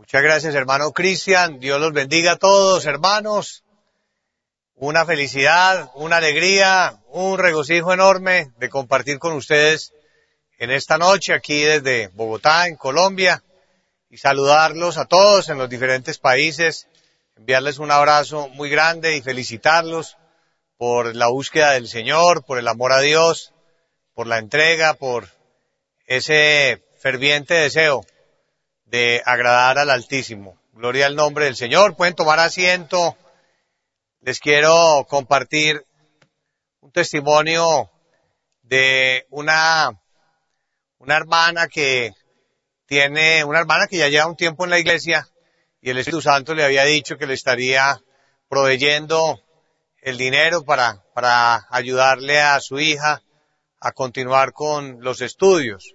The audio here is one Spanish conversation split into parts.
Muchas gracias, hermano Cristian. Dios los bendiga a todos, hermanos. Una felicidad, una alegría, un regocijo enorme de compartir con ustedes en esta noche aquí desde Bogotá, en Colombia, y saludarlos a todos en los diferentes países, enviarles un abrazo muy grande y felicitarlos por la búsqueda del Señor, por el amor a Dios, por la entrega, por ese ferviente deseo de agradar al Altísimo. Gloria al nombre del Señor. Pueden tomar asiento. Les quiero compartir un testimonio de una, una hermana que tiene, una hermana que ya lleva un tiempo en la iglesia y el Espíritu Santo le había dicho que le estaría proveyendo el dinero para, para ayudarle a su hija a continuar con los estudios.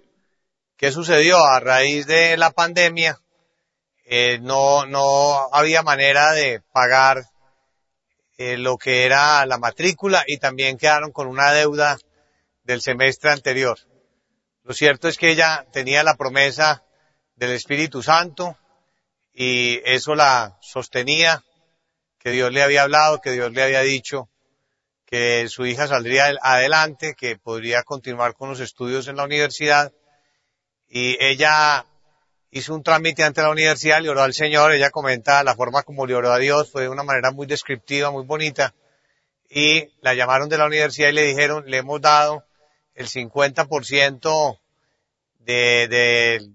¿Qué sucedió? A raíz de la pandemia, eh, no, no había manera de pagar eh, lo que era la matrícula y también quedaron con una deuda del semestre anterior. Lo cierto es que ella tenía la promesa del Espíritu Santo y eso la sostenía, que Dios le había hablado, que Dios le había dicho que su hija saldría adelante, que podría continuar con los estudios en la universidad y ella hizo un trámite ante la universidad, le oró al Señor, ella comenta la forma como le oró a Dios, fue de una manera muy descriptiva, muy bonita, y la llamaron de la universidad y le dijeron, le hemos dado el 50% de, de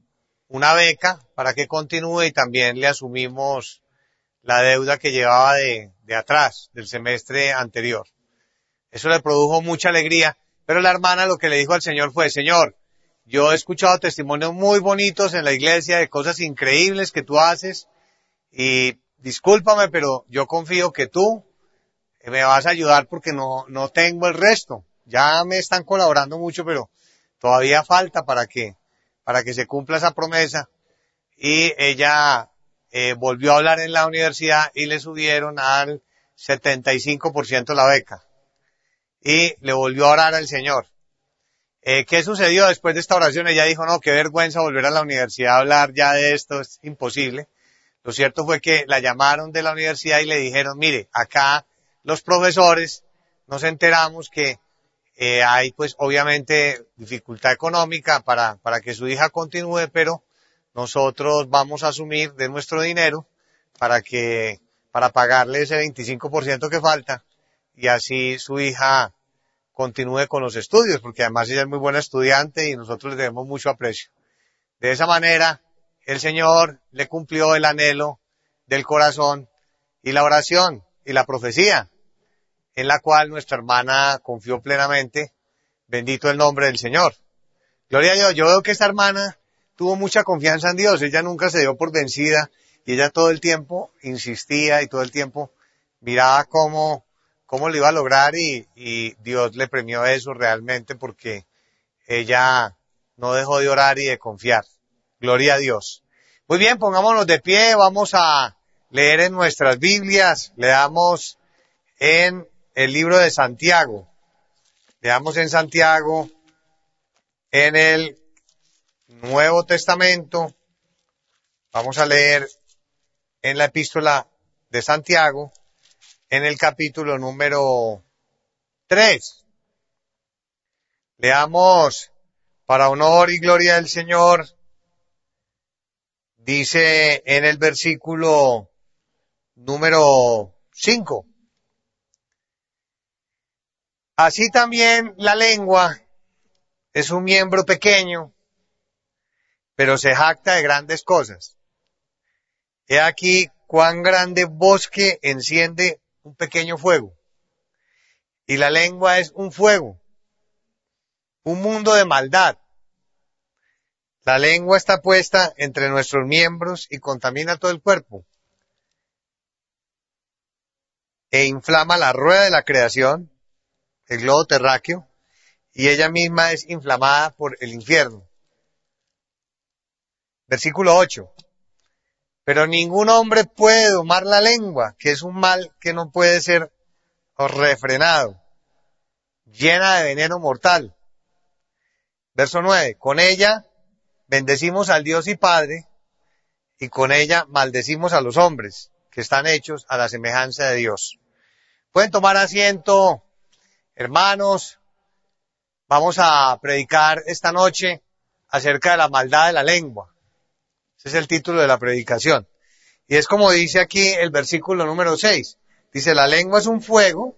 una beca para que continúe y también le asumimos la deuda que llevaba de, de atrás, del semestre anterior. Eso le produjo mucha alegría, pero la hermana lo que le dijo al Señor fue, Señor, yo he escuchado testimonios muy bonitos en la iglesia de cosas increíbles que tú haces y discúlpame, pero yo confío que tú me vas a ayudar porque no, no tengo el resto. Ya me están colaborando mucho, pero todavía falta para que, para que se cumpla esa promesa. Y ella eh, volvió a hablar en la universidad y le subieron al 75% la beca. Y le volvió a orar al Señor. Eh, ¿Qué sucedió después de esta oración? Ella dijo, no, qué vergüenza volver a la universidad a hablar ya de esto, es imposible. Lo cierto fue que la llamaron de la universidad y le dijeron, mire, acá los profesores nos enteramos que eh, hay pues obviamente dificultad económica para, para que su hija continúe, pero nosotros vamos a asumir de nuestro dinero para que, para pagarle ese 25% que falta y así su hija continúe con los estudios, porque además ella es muy buena estudiante y nosotros le debemos mucho aprecio. De esa manera, el Señor le cumplió el anhelo del corazón y la oración y la profecía, en la cual nuestra hermana confió plenamente. Bendito el nombre del Señor. Gloria a Dios. Yo veo que esta hermana tuvo mucha confianza en Dios. Ella nunca se dio por vencida y ella todo el tiempo insistía y todo el tiempo miraba cómo cómo lo iba a lograr y, Dios le premió eso realmente porque ella no dejó de orar y de confiar. Gloria a Dios. Muy bien, pongámonos de pie, vamos a leer en nuestras Biblias, leamos en el libro de Santiago. Leamos en Santiago, en el Nuevo Testamento, vamos a leer en la epístola de Santiago, en el capítulo número 3. Leamos para honor y gloria del Señor. Dice en el versículo número 5. Así también la lengua es un miembro pequeño, pero se jacta de grandes cosas. He aquí cuán grande bosque enciende un pequeño fuego. Y la lengua es un fuego, un mundo de maldad. La lengua está puesta entre nuestros miembros y contamina todo el cuerpo. E inflama la rueda de la creación, el globo terráqueo, y ella misma es inflamada por el infierno. Versículo 8. Pero ningún hombre puede domar la lengua, que es un mal que no puede ser refrenado, llena de veneno mortal. Verso 9. Con ella bendecimos al Dios y Padre, y con ella maldecimos a los hombres que están hechos a la semejanza de Dios. Pueden tomar asiento, hermanos. Vamos a predicar esta noche acerca de la maldad de la lengua. Ese es el título de la predicación. Y es como dice aquí el versículo número 6. Dice, la lengua es un fuego,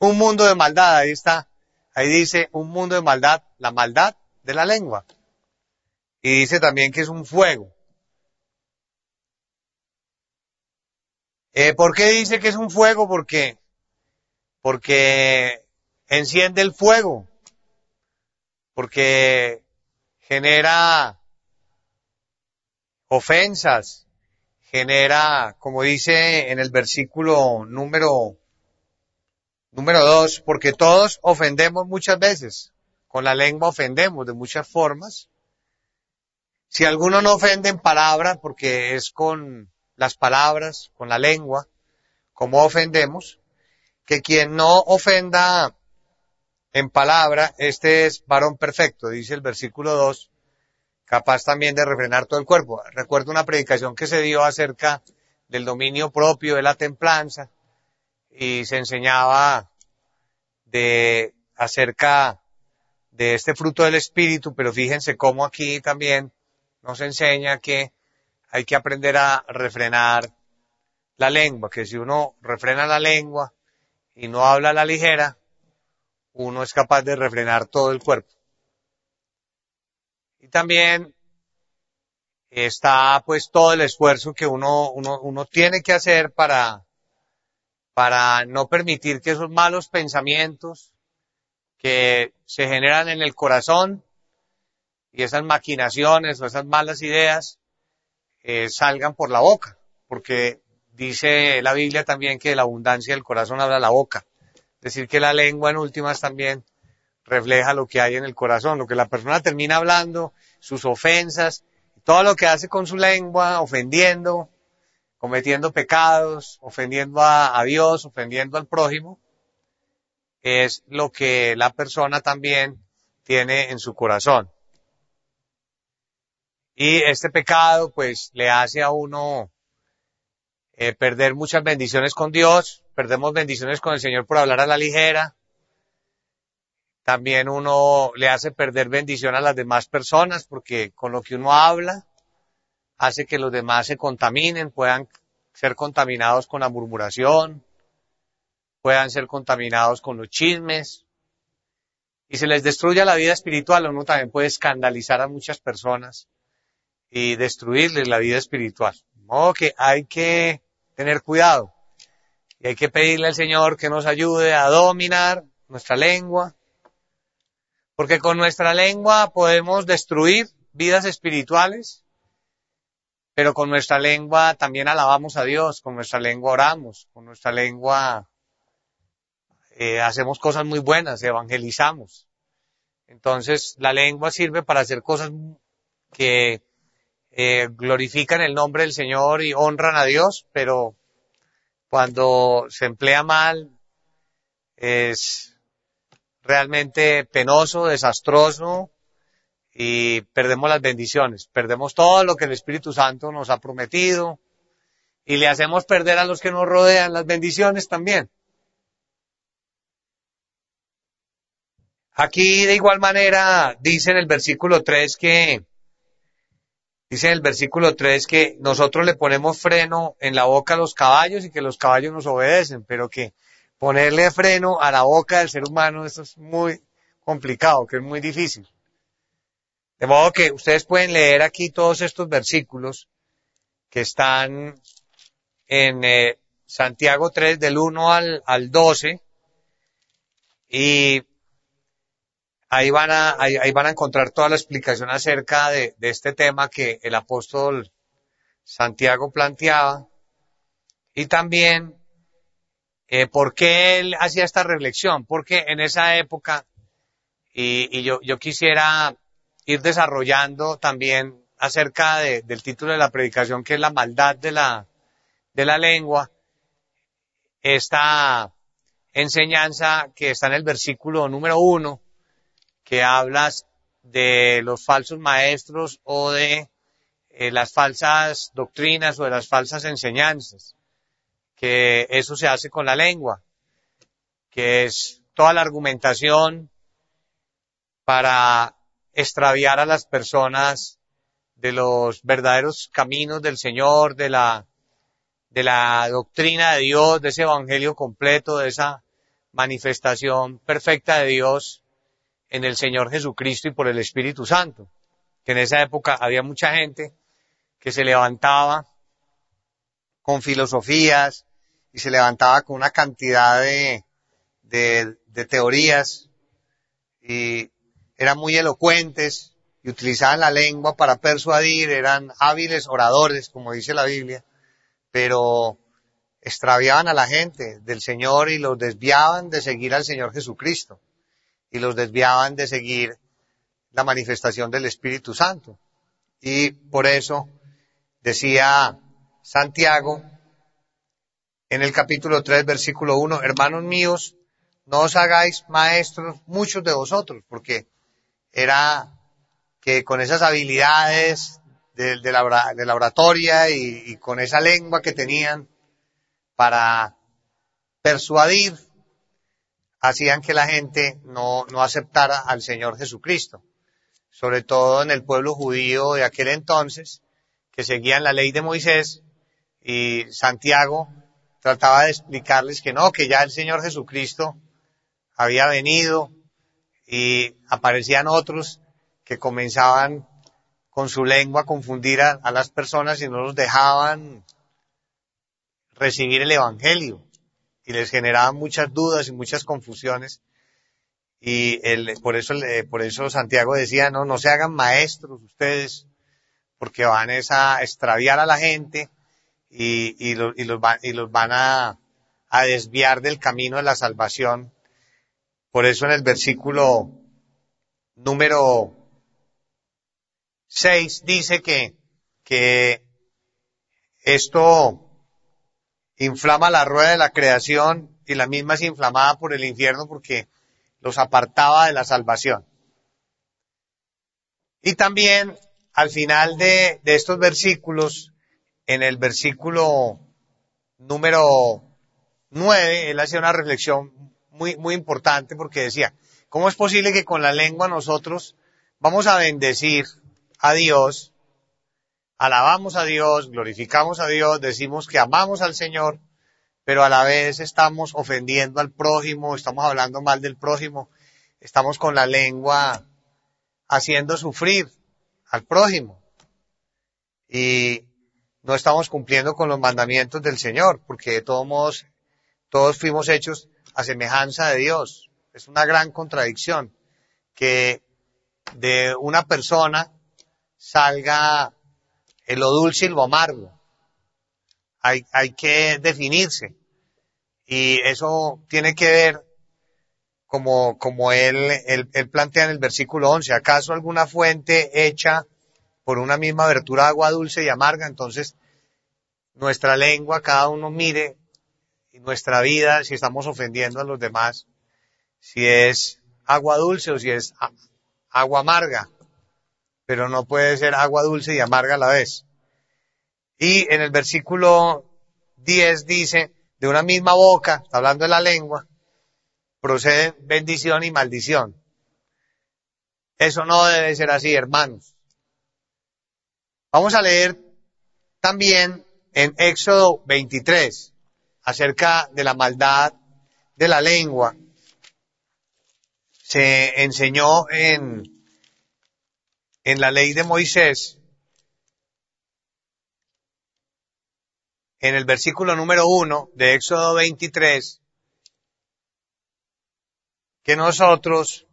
un mundo de maldad. Ahí está. Ahí dice, un mundo de maldad, la maldad de la lengua. Y dice también que es un fuego. Eh, ¿Por qué dice que es un fuego? Porque, porque enciende el fuego. Porque genera ofensas, genera, como dice en el versículo número, número dos, porque todos ofendemos muchas veces. Con la lengua ofendemos de muchas formas. Si alguno no ofende en palabras, porque es con las palabras, con la lengua, como ofendemos, que quien no ofenda en palabra, este es varón perfecto, dice el versículo 2, capaz también de refrenar todo el cuerpo. Recuerdo una predicación que se dio acerca del dominio propio de la templanza y se enseñaba de acerca de este fruto del espíritu, pero fíjense cómo aquí también nos enseña que hay que aprender a refrenar la lengua, que si uno refrena la lengua y no habla a la ligera, uno es capaz de refrenar todo el cuerpo. Y también está pues todo el esfuerzo que uno, uno, uno tiene que hacer para, para no permitir que esos malos pensamientos que se generan en el corazón y esas maquinaciones o esas malas ideas eh, salgan por la boca, porque dice la Biblia también que la abundancia del corazón habla la boca. Es decir, que la lengua en últimas también refleja lo que hay en el corazón, lo que la persona termina hablando, sus ofensas, todo lo que hace con su lengua, ofendiendo, cometiendo pecados, ofendiendo a, Dios, ofendiendo al prójimo, es lo que la persona también tiene en su corazón. Y este pecado pues le hace a uno eh, perder muchas bendiciones con Dios, perdemos bendiciones con el Señor por hablar a la ligera. También uno le hace perder bendición a las demás personas porque con lo que uno habla hace que los demás se contaminen, puedan ser contaminados con la murmuración, puedan ser contaminados con los chismes y se les destruye la vida espiritual. Uno también puede escandalizar a muchas personas y destruirles la vida espiritual. Modo que hay que tener cuidado. Y hay que pedirle al Señor que nos ayude a dominar nuestra lengua, porque con nuestra lengua podemos destruir vidas espirituales, pero con nuestra lengua también alabamos a Dios, con nuestra lengua oramos, con nuestra lengua eh, hacemos cosas muy buenas, evangelizamos. Entonces, la lengua sirve para hacer cosas que eh, glorifican el nombre del Señor y honran a Dios, pero cuando se emplea mal es realmente penoso, desastroso y perdemos las bendiciones, perdemos todo lo que el Espíritu Santo nos ha prometido y le hacemos perder a los que nos rodean las bendiciones también. Aquí de igual manera dice en el versículo 3 que Dice en el versículo 3 que nosotros le ponemos freno en la boca a los caballos y que los caballos nos obedecen, pero que ponerle freno a la boca del ser humano, eso es muy complicado, que es muy difícil. De modo que ustedes pueden leer aquí todos estos versículos que están en eh, Santiago 3 del 1 al, al 12 y Ahí van a, ahí, van a encontrar toda la explicación acerca de, este tema que el apóstol Santiago planteaba y también eh, por qué él hacía esta reflexión, porque en esa época, y, yo, quisiera ir desarrollando también acerca del título de la predicación, que es la maldad de la, de la lengua, esta enseñanza que está en el versículo número uno, que hablas de los falsos maestros o de eh, las falsas doctrinas o de las falsas enseñanzas, que eso se hace con la lengua, que es toda la argumentación para extraviar a las personas de los verdaderos caminos del Señor, de la, de la doctrina de Dios, de ese evangelio completo, de esa manifestación perfecta de Dios en el Señor Jesucristo y por el Espíritu Santo. Que en esa época había mucha gente que se levantaba con filosofías y se levantaba con una cantidad de, de, de teorías y eran muy elocuentes y utilizaban la lengua para persuadir, eran hábiles oradores, como dice la Biblia, pero extraviaban a la gente del Señor y los desviaban de seguir al Señor Jesucristo y los desviaban de seguir la manifestación del Espíritu Santo. Y por eso decía Santiago en el capítulo 3, versículo 1, hermanos míos, no os hagáis maestros muchos de vosotros, porque era que con esas habilidades de, la, oratoria y, y, con esa lengua que tenían para persuadir, hacían que la gente no, no aceptara al Señor Jesucristo, sobre todo en el pueblo judío de aquel entonces, que seguían la ley de Moisés, y Santiago trataba de explicarles que no, que ya el Señor Jesucristo había venido, y aparecían otros que comenzaban con su lengua a confundir a, las personas y no los dejaban recibir el Evangelio y les generaban muchas dudas y muchas confusiones. Y por eso, por eso Santiago decía, no, no se hagan maestros ustedes, porque van a extraviar a la gente y, y, los, y los van a, a desviar del camino de la salvación por eso en el versículo número 6 dice que, que esto inflama la rueda de la creación y la misma es inflamada por el infierno porque los apartaba de la salvación. Y también al final de, de estos versículos, en el versículo número 9, él hace una reflexión muy, muy importante porque decía, ¿cómo es posible que con la lengua nosotros vamos a bendecir a Dios, alabamos a Dios, glorificamos a Dios, decimos que amamos al Señor, pero a la vez estamos ofendiendo al prójimo, estamos hablando mal del prójimo, estamos con la lengua haciendo sufrir al prójimo y no estamos cumpliendo con los mandamientos del Señor, porque de todos modos todos fuimos hechos a semejanza de Dios. Es una gran contradicción que de una persona salga lo dulce y lo amargo. Hay, hay que definirse. Y eso tiene que ver, como, como él, él, él, plantea en el versículo 11, ¿acaso alguna fuente hecha por una misma abertura agua dulce y amarga? Entonces, nuestra lengua, cada uno mire nuestra vida, si estamos ofendiendo a los demás, si es agua dulce o si es agua amarga, pero no puede ser agua dulce y amarga a la vez. Y en el versículo 10 dice, de una misma boca, hablando de la lengua, procede bendición y maldición. Eso no debe ser así, hermanos. Vamos a leer también en Éxodo 23 acerca de la maldad de la lengua. Se enseñó en, en la ley de Moisés, en el versículo número uno de Éxodo 23, que nosotros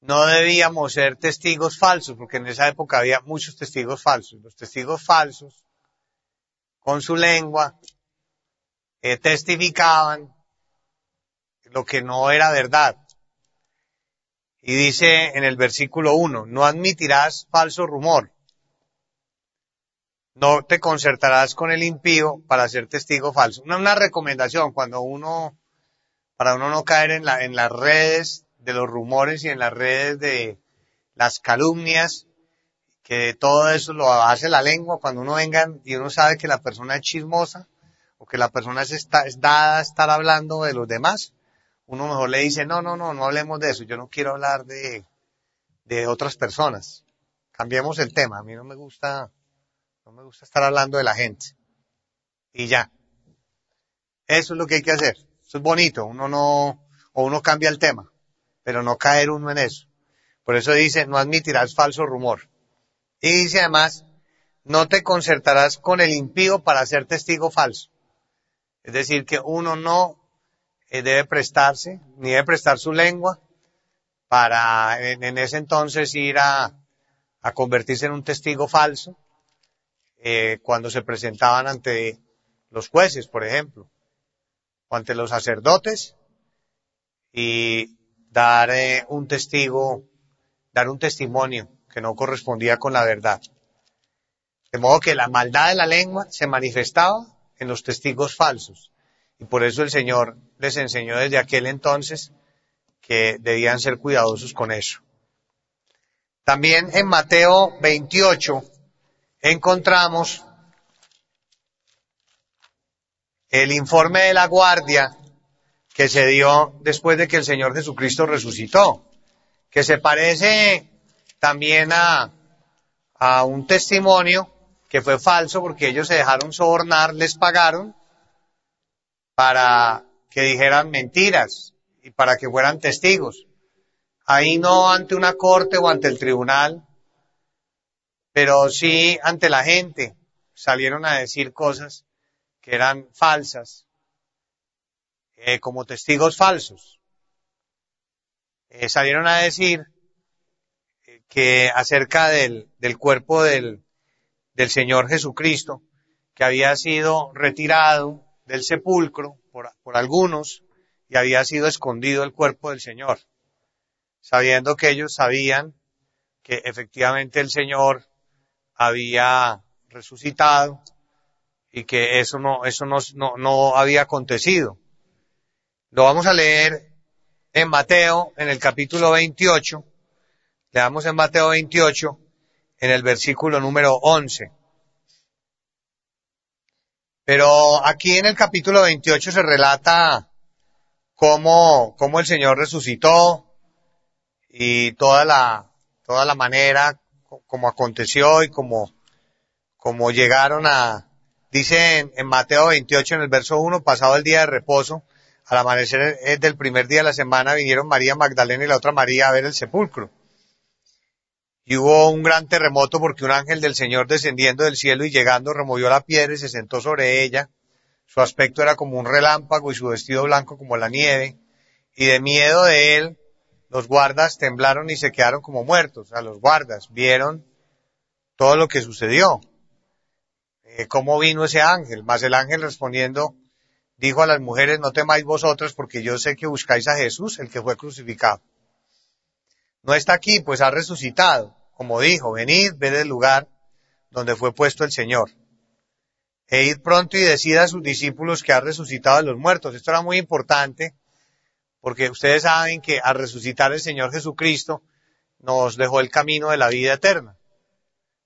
no debíamos ser testigos falsos, porque en esa época había muchos testigos falsos. Los testigos falsos, con su lengua, eh, testificaban lo que no era verdad. Y dice en el versículo 1, no admitirás falso rumor. No te concertarás con el impío para ser testigo falso. Una, una recomendación cuando uno, para uno no caer en, la, en las redes de los rumores y en las redes de las calumnias que todo eso lo hace la lengua cuando uno venga y uno sabe que la persona es chismosa o que la persona es, está, es dada a estar hablando de los demás, uno mejor le dice, no, no, no, no hablemos de eso, yo no quiero hablar de, de otras personas. Cambiemos el tema, a mí no me gusta, no me gusta estar hablando de la gente. Y ya. Eso es lo que hay que hacer. Eso es bonito, uno no, o uno cambia el tema, pero no caer uno en eso. Por eso dice, no admitirás falso rumor. Y dice además, no te concertarás con el impío para ser testigo falso. Es decir, que uno no eh, debe prestarse, ni debe prestar su lengua para en, ese entonces ir a, convertirse en un testigo falso eh, cuando se presentaban ante los jueces, por ejemplo, o ante los sacerdotes y dar eh, un testigo, dar un testimonio que no correspondía con la verdad. De modo que la maldad de la lengua se manifestaba en los testigos falsos. Y por eso el Señor les enseñó desde aquel entonces que debían ser cuidadosos con eso. También en Mateo 28 encontramos el informe de la guardia que se dio después de que el Señor Jesucristo resucitó, que se parece también a, a un testimonio que fue falso porque ellos se dejaron sobornar, les pagaron para que dijeran mentiras y para que fueran testigos. Ahí no ante una corte o ante el tribunal, pero sí ante la gente. Salieron a decir cosas que eran falsas, eh, como testigos falsos. Eh, salieron a decir que acerca del, cuerpo del, del Señor Jesucristo, que había sido retirado del sepulcro por, por, algunos y había sido escondido el cuerpo del Señor, sabiendo que ellos sabían que efectivamente el Señor había resucitado y que eso no, eso no, no, no había acontecido. Lo vamos a leer en Mateo, en el capítulo 28, Leamos en Mateo 28, en el versículo número 11. Pero aquí en el capítulo 28 se relata cómo, cómo el Señor resucitó y toda la, toda la manera como aconteció y como, como llegaron a, dice en, en, Mateo 28 en el verso 1, pasado el día de reposo, al amanecer del primer día de la semana vinieron María Magdalena y la otra María a ver el sepulcro y hubo un gran terremoto porque un ángel del Señor descendiendo del cielo y llegando removió la piedra y se sentó sobre ella. Su aspecto era como un relámpago y su vestido blanco como la nieve. Y de miedo de él, los guardas temblaron y se quedaron como muertos. O sea, los guardas vieron todo lo que sucedió. Eh, cómo vino ese ángel. Mas el ángel respondiendo dijo a las mujeres, no temáis vosotras porque yo sé que buscáis a Jesús, el que fue crucificado. No está aquí, pues ha resucitado como dijo, venid, ved el lugar donde fue puesto el Señor. E id pronto y decida a sus discípulos que ha resucitado a los muertos. Esto era muy importante porque ustedes saben que al resucitar el Señor Jesucristo nos dejó el camino de la vida eterna,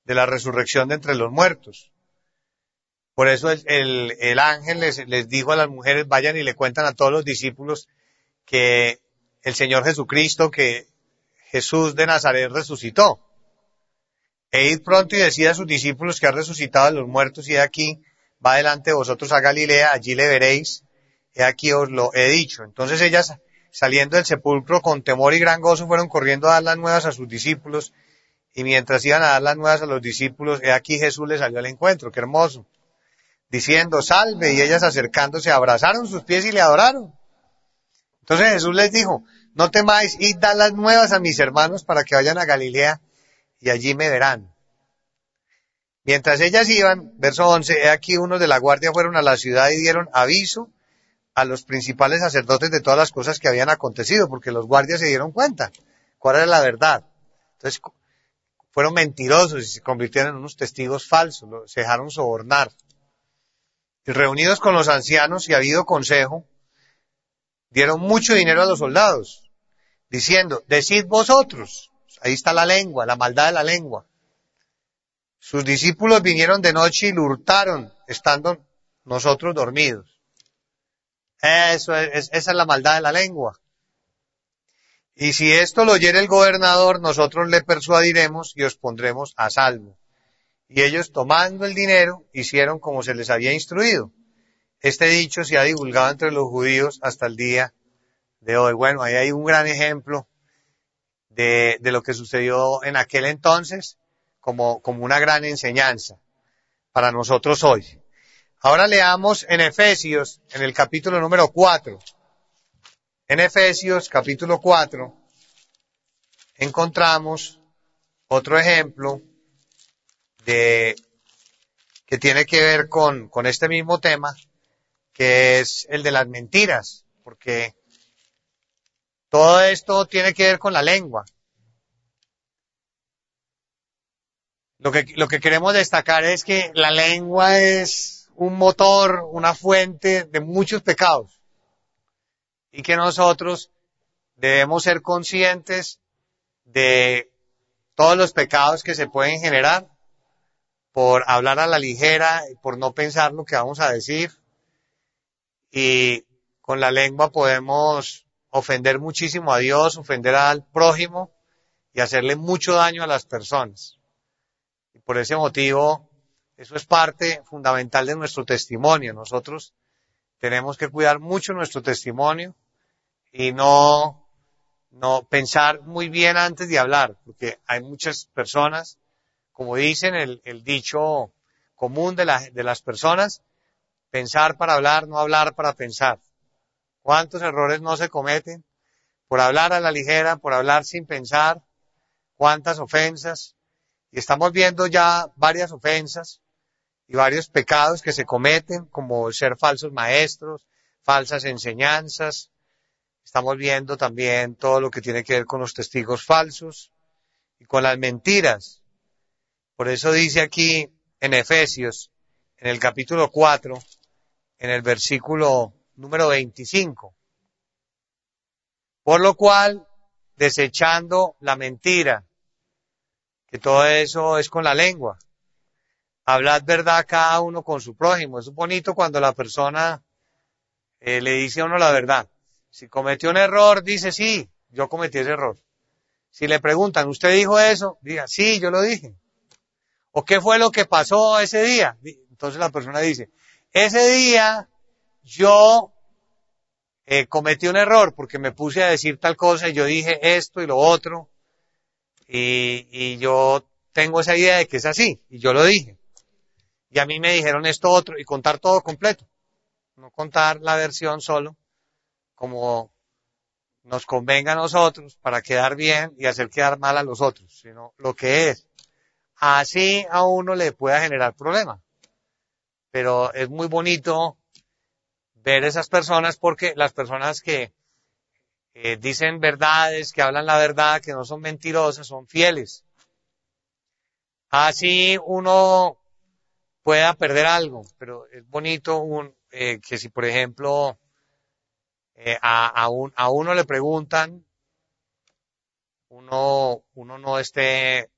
de la resurrección de entre los muertos. Por eso el, el, ángel les, les dijo a las mujeres, vayan y le cuentan a todos los discípulos que el Señor Jesucristo, que Jesús de Nazaret resucitó. E pronto y decid a sus discípulos que ha resucitado a los muertos y de aquí va delante de vosotros a Galilea, allí le veréis, he aquí os lo he dicho. Entonces ellas, saliendo del sepulcro con temor y gran gozo, fueron corriendo a dar las nuevas a sus discípulos, y mientras iban a dar las nuevas a los discípulos, he aquí Jesús les salió al encuentro, qué hermoso, diciendo, salve, y ellas acercándose abrazaron sus pies y le adoraron. Entonces Jesús les dijo, no temáis, id dar las nuevas a mis hermanos para que vayan a Galilea, y allí me verán. Mientras ellas iban, verso 11, he aquí unos de la guardia fueron a la ciudad y dieron aviso a los principales sacerdotes de todas las cosas que habían acontecido, porque los guardias se dieron cuenta cuál era la verdad. Entonces, fueron mentirosos y se convirtieron en unos testigos falsos, se dejaron sobornar. Y reunidos con los ancianos y habido consejo, dieron mucho dinero a los soldados, diciendo, decid vosotros, Ahí está la lengua, la maldad de la lengua. sus discípulos vinieron de noche y lo hurtaron, estando nosotros dormidos. Eso es, esa es la maldad de la lengua. Y si esto lo oyere el gobernador, nosotros le persuadiremos y os pondremos a salvo. Y ellos tomando el dinero, hicieron como se les había instruido. Este dicho se ha divulgado entre los judíos hasta el día de hoy. Bueno, ahí hay un gran ejemplo de, de lo que sucedió en aquel entonces como, como una gran enseñanza para nosotros hoy. Ahora leamos en Efesios, en el capítulo número 4. En Efesios capítulo 4 encontramos otro ejemplo de que tiene que ver con, con este mismo tema, que es el de las mentiras, porque todo esto tiene que ver con la lengua. Lo que, lo que queremos destacar es que la lengua es un motor, una fuente de muchos pecados y que nosotros debemos ser conscientes de todos los pecados que se pueden generar por hablar a la ligera, por no pensar lo que vamos a decir. Y con la lengua podemos ofender muchísimo a Dios, ofender al prójimo y hacerle mucho daño a las personas. Y por ese motivo, eso es parte fundamental de nuestro testimonio. Nosotros tenemos que cuidar mucho nuestro testimonio y no, no pensar muy bien antes de hablar, porque hay muchas personas, como dicen el, el dicho común de, la, de las personas, pensar para hablar, no hablar para pensar. ¿Cuántos errores no se cometen? Por hablar a la ligera, por hablar sin pensar, cuántas ofensas. Y estamos viendo ya varias ofensas y varios pecados que se cometen, como ser falsos maestros, falsas enseñanzas, Estamos viendo también todo lo que tiene que ver con los testigos falsos y con las mentiras. Por eso dice aquí en Efesios, en el capítulo 4, en el versículo número 25. Por lo cual, desechando la mentira, que todo eso es con la lengua. Hablad verdad cada uno con su prójimo. Es bonito cuando la persona eh, le dice a uno la verdad. Si cometió un error, dice, sí, yo cometí ese error. Si le preguntan, ¿usted dijo eso? Diga, sí, yo lo dije. ¿O qué fue lo que pasó ese día? Entonces la persona dice, ese día yo eh, cometí un error porque me puse a decir tal cosa y yo dije esto y lo otro y, y yo tengo esa idea de que es así y yo lo dije. Y a mí me dijeron esto otro y contar todo completo. No contar la versión solo como nos convenga a nosotros para quedar bien y hacer quedar mal a los otros, sino lo que es. Así a uno le pueda generar problema. Pero es muy bonito ver esas personas porque las personas que dicen verdades, que hablan la verdad, que no son mentirosas, son fieles. Así uno pueda perder algo, pero es bonito eh, que si por ejemplo eh, a, a, uno le preguntan, uno, uno no esté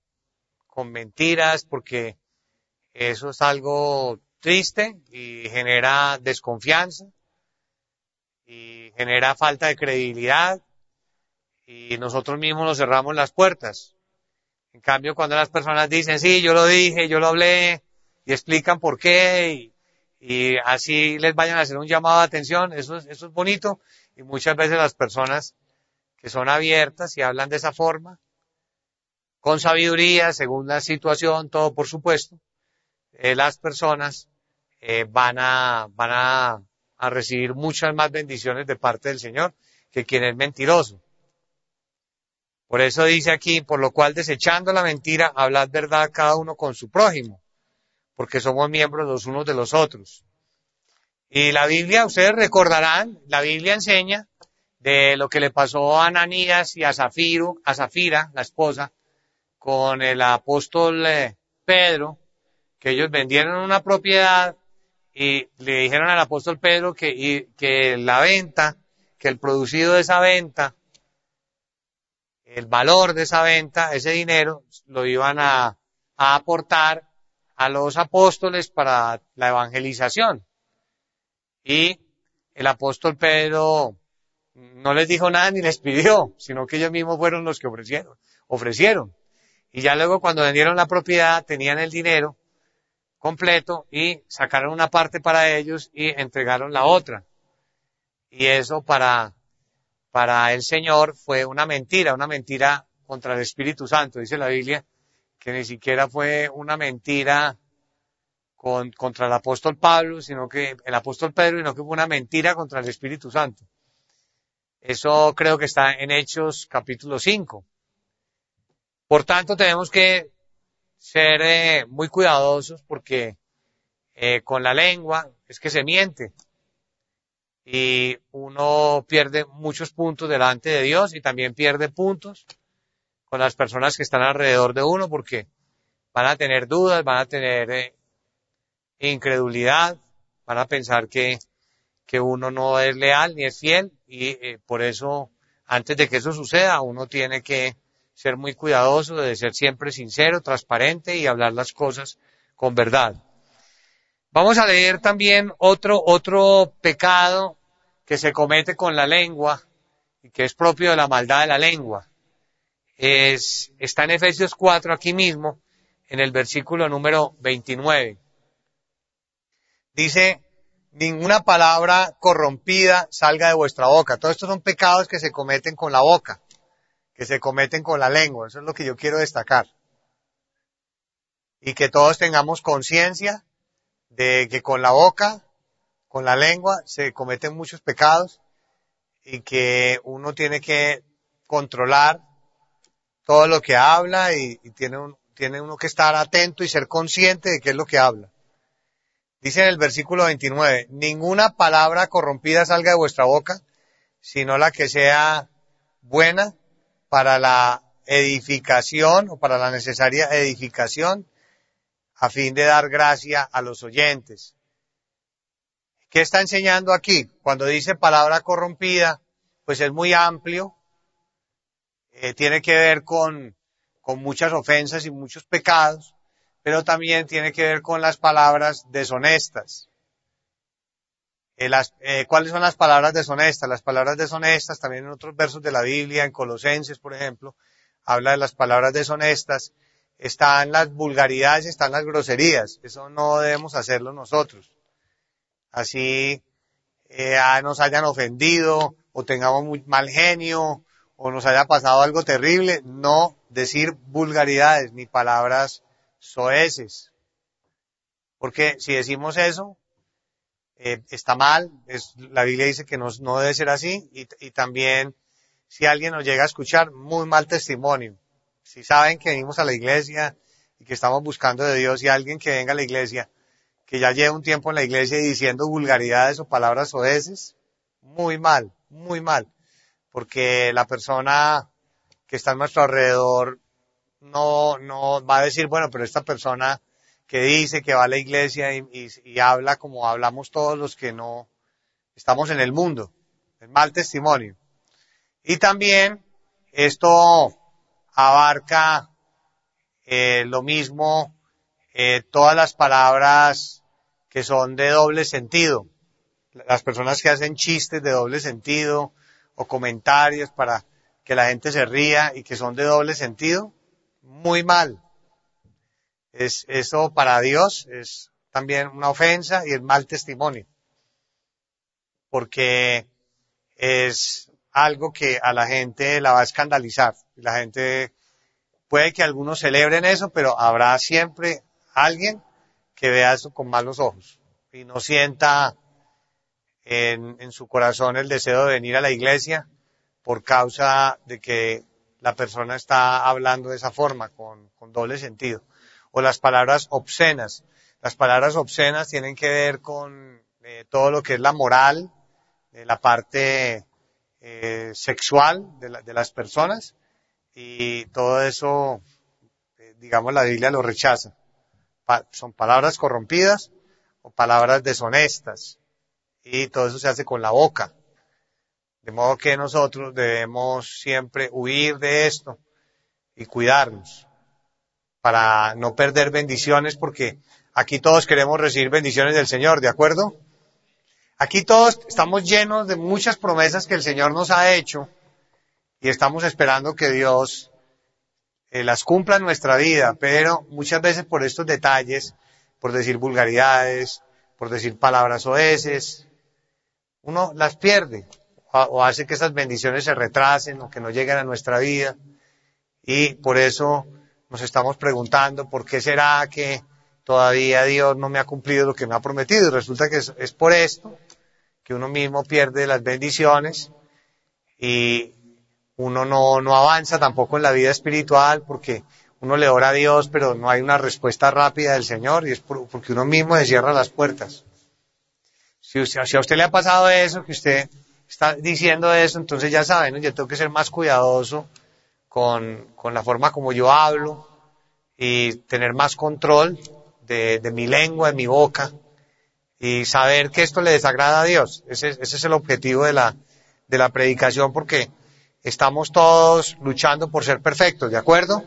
con mentiras porque eso es algo triste y genera desconfianza y genera falta de credibilidad y nosotros mismos nos cerramos las puertas. En cambio, cuando las personas dicen, sí, yo lo dije, yo lo hablé, y explican por qué, y, así les vayan a hacer un llamado de atención, eso es, eso es bonito y muchas veces las personas que son abiertas y hablan de esa forma, con sabiduría, según la situación, todo por supuesto, eh, las personas eh, van a, van a, a recibir muchas más bendiciones de parte del Señor que quien es mentiroso. Por eso dice aquí, por lo cual desechando la mentira, hablad verdad cada uno con su prójimo porque somos miembros los unos de los otros. Y la Biblia, ustedes recordarán, la Biblia enseña de lo que le pasó a Ananías y a Zafiro, a Zafira, la esposa, con el apóstol eh, Pedro, que ellos vendieron una propiedad y le dijeron al apóstol Pedro que, la venta, que el producido de esa venta, el valor de esa venta, ese dinero, lo iban a, a aportar a los apóstoles para la evangelización. Y el apóstol Pedro no les dijo nada ni les pidió, sino que ellos mismos fueron los que ofrecieron, ofrecieron. Y ya luego cuando vendieron la propiedad tenían el dinero completo y sacaron una parte para ellos y entregaron la otra. Y eso para, para el Señor fue una mentira, una mentira contra el Espíritu Santo, dice la Biblia, que ni siquiera fue una mentira con, contra el apóstol Pablo, sino que el apóstol Pedro, sino que fue una mentira contra el Espíritu Santo. Eso creo que está en Hechos capítulo 5. Por tanto, tenemos que ser eh, muy cuidadosos porque eh, con la lengua es que se miente. Y uno pierde muchos puntos delante de Dios y también pierde puntos con las personas que están alrededor de uno porque van a tener dudas, van a tener eh, incredulidad, van a pensar que, que uno no es leal ni es fiel y por eso antes de que eso suceda uno tiene que ser muy cuidadoso, de ser siempre sincero, transparente y hablar las cosas con verdad. Vamos a leer también otro, otro pecado que se comete con la lengua y que es propio de la maldad de la lengua. Es, está en Efesios 4 aquí mismo, en el versículo número 29. Dice, ninguna palabra corrompida salga de vuestra boca. Todos estos son pecados que se cometen con la boca, que se cometen con la lengua. Eso es lo que yo quiero destacar. Y que todos tengamos conciencia de que con la boca, con la lengua, se cometen muchos pecados y que uno tiene que controlar todo lo que habla y, tiene, tiene uno que estar atento y ser consciente de qué es lo que habla. Dice en el versículo 29, ninguna palabra corrompida salga de vuestra boca, sino la que sea buena para la edificación o para la necesaria edificación a fin de dar gracia a los oyentes. ¿Qué está enseñando aquí? Cuando dice palabra corrompida, pues es muy amplio, eh, tiene que ver con, con muchas ofensas y muchos pecados, pero también tiene que ver con las palabras deshonestas. Eh, eh, ¿Cuáles son las palabras deshonestas? Las palabras deshonestas, también en otros versos de la Biblia, en Colosenses, por ejemplo, habla de las palabras deshonestas. Están las vulgaridades, están las groserías. Eso no debemos hacerlo nosotros. Así eh, nos hayan ofendido o tengamos muy mal genio o nos haya pasado algo terrible, no decir vulgaridades ni palabras soeces. Porque si decimos eso, eh, está mal, es, la Biblia dice que no, debe ser así, y, también si alguien nos llega a escuchar, muy mal testimonio. Si saben que venimos a la iglesia y que estamos buscando de Dios y alguien que venga a la iglesia, que ya lleva un tiempo en la iglesia diciendo vulgaridades o palabras soeces, muy mal, muy mal. Porque la persona que está a nuestro alrededor no, no va a decir, bueno, pero esta persona que dice que va a la iglesia y, habla como hablamos todos los que no estamos en el mundo. Es mal testimonio. Y también esto abarca eh, lo mismo eh, todas las palabras que son de doble sentido. Las personas que hacen chistes de doble sentido o comentarios para que la gente se ría y que son de doble sentido, muy mal. Es, eso para Dios es también una ofensa y es mal testimonio. Porque es algo que a la gente la va a escandalizar. La gente, puede que algunos celebren eso, pero habrá siempre alguien que vea eso con malos ojos y no sienta en, en su corazón el deseo de venir a la iglesia por causa de que la persona está hablando de esa forma, con, doble sentido. O las palabras obscenas. Las palabras obscenas tienen que ver con eh, todo lo que es la moral, de la parte eh, sexual de, las personas y todo eso, eh, digamos, la Biblia lo rechaza. son palabras corrompidas o palabras deshonestas y todo eso se hace con la boca. De modo que nosotros debemos siempre huir de esto y cuidarnos. Para no perder bendiciones, porque aquí todos queremos recibir bendiciones del Señor, ¿de acuerdo? Aquí todos estamos llenos de muchas promesas que el Señor nos ha hecho y estamos esperando que Dios eh, las cumpla en nuestra vida, pero muchas veces por estos detalles, por decir vulgaridades, por decir palabras oeces, uno las pierde o hace que esas bendiciones se retrasen o que no lleguen a nuestra vida y por eso nos estamos preguntando por qué será que todavía Dios no me ha cumplido lo que me ha prometido. Y resulta que es, por esto que uno mismo pierde las bendiciones y uno no, no avanza tampoco en la vida espiritual porque uno le ora a Dios, pero no hay una respuesta rápida del Señor y es porque uno mismo se cierra las puertas. Si, a usted le ha pasado eso, que usted está diciendo eso, entonces ya saben, yo tengo que ser más cuidadoso con, con la forma como yo hablo y tener más control de, de, mi lengua, de mi boca y saber que esto le desagrada a Dios. Ese, ese es el objetivo de la, de la predicación porque estamos todos luchando por ser perfectos, ¿de acuerdo?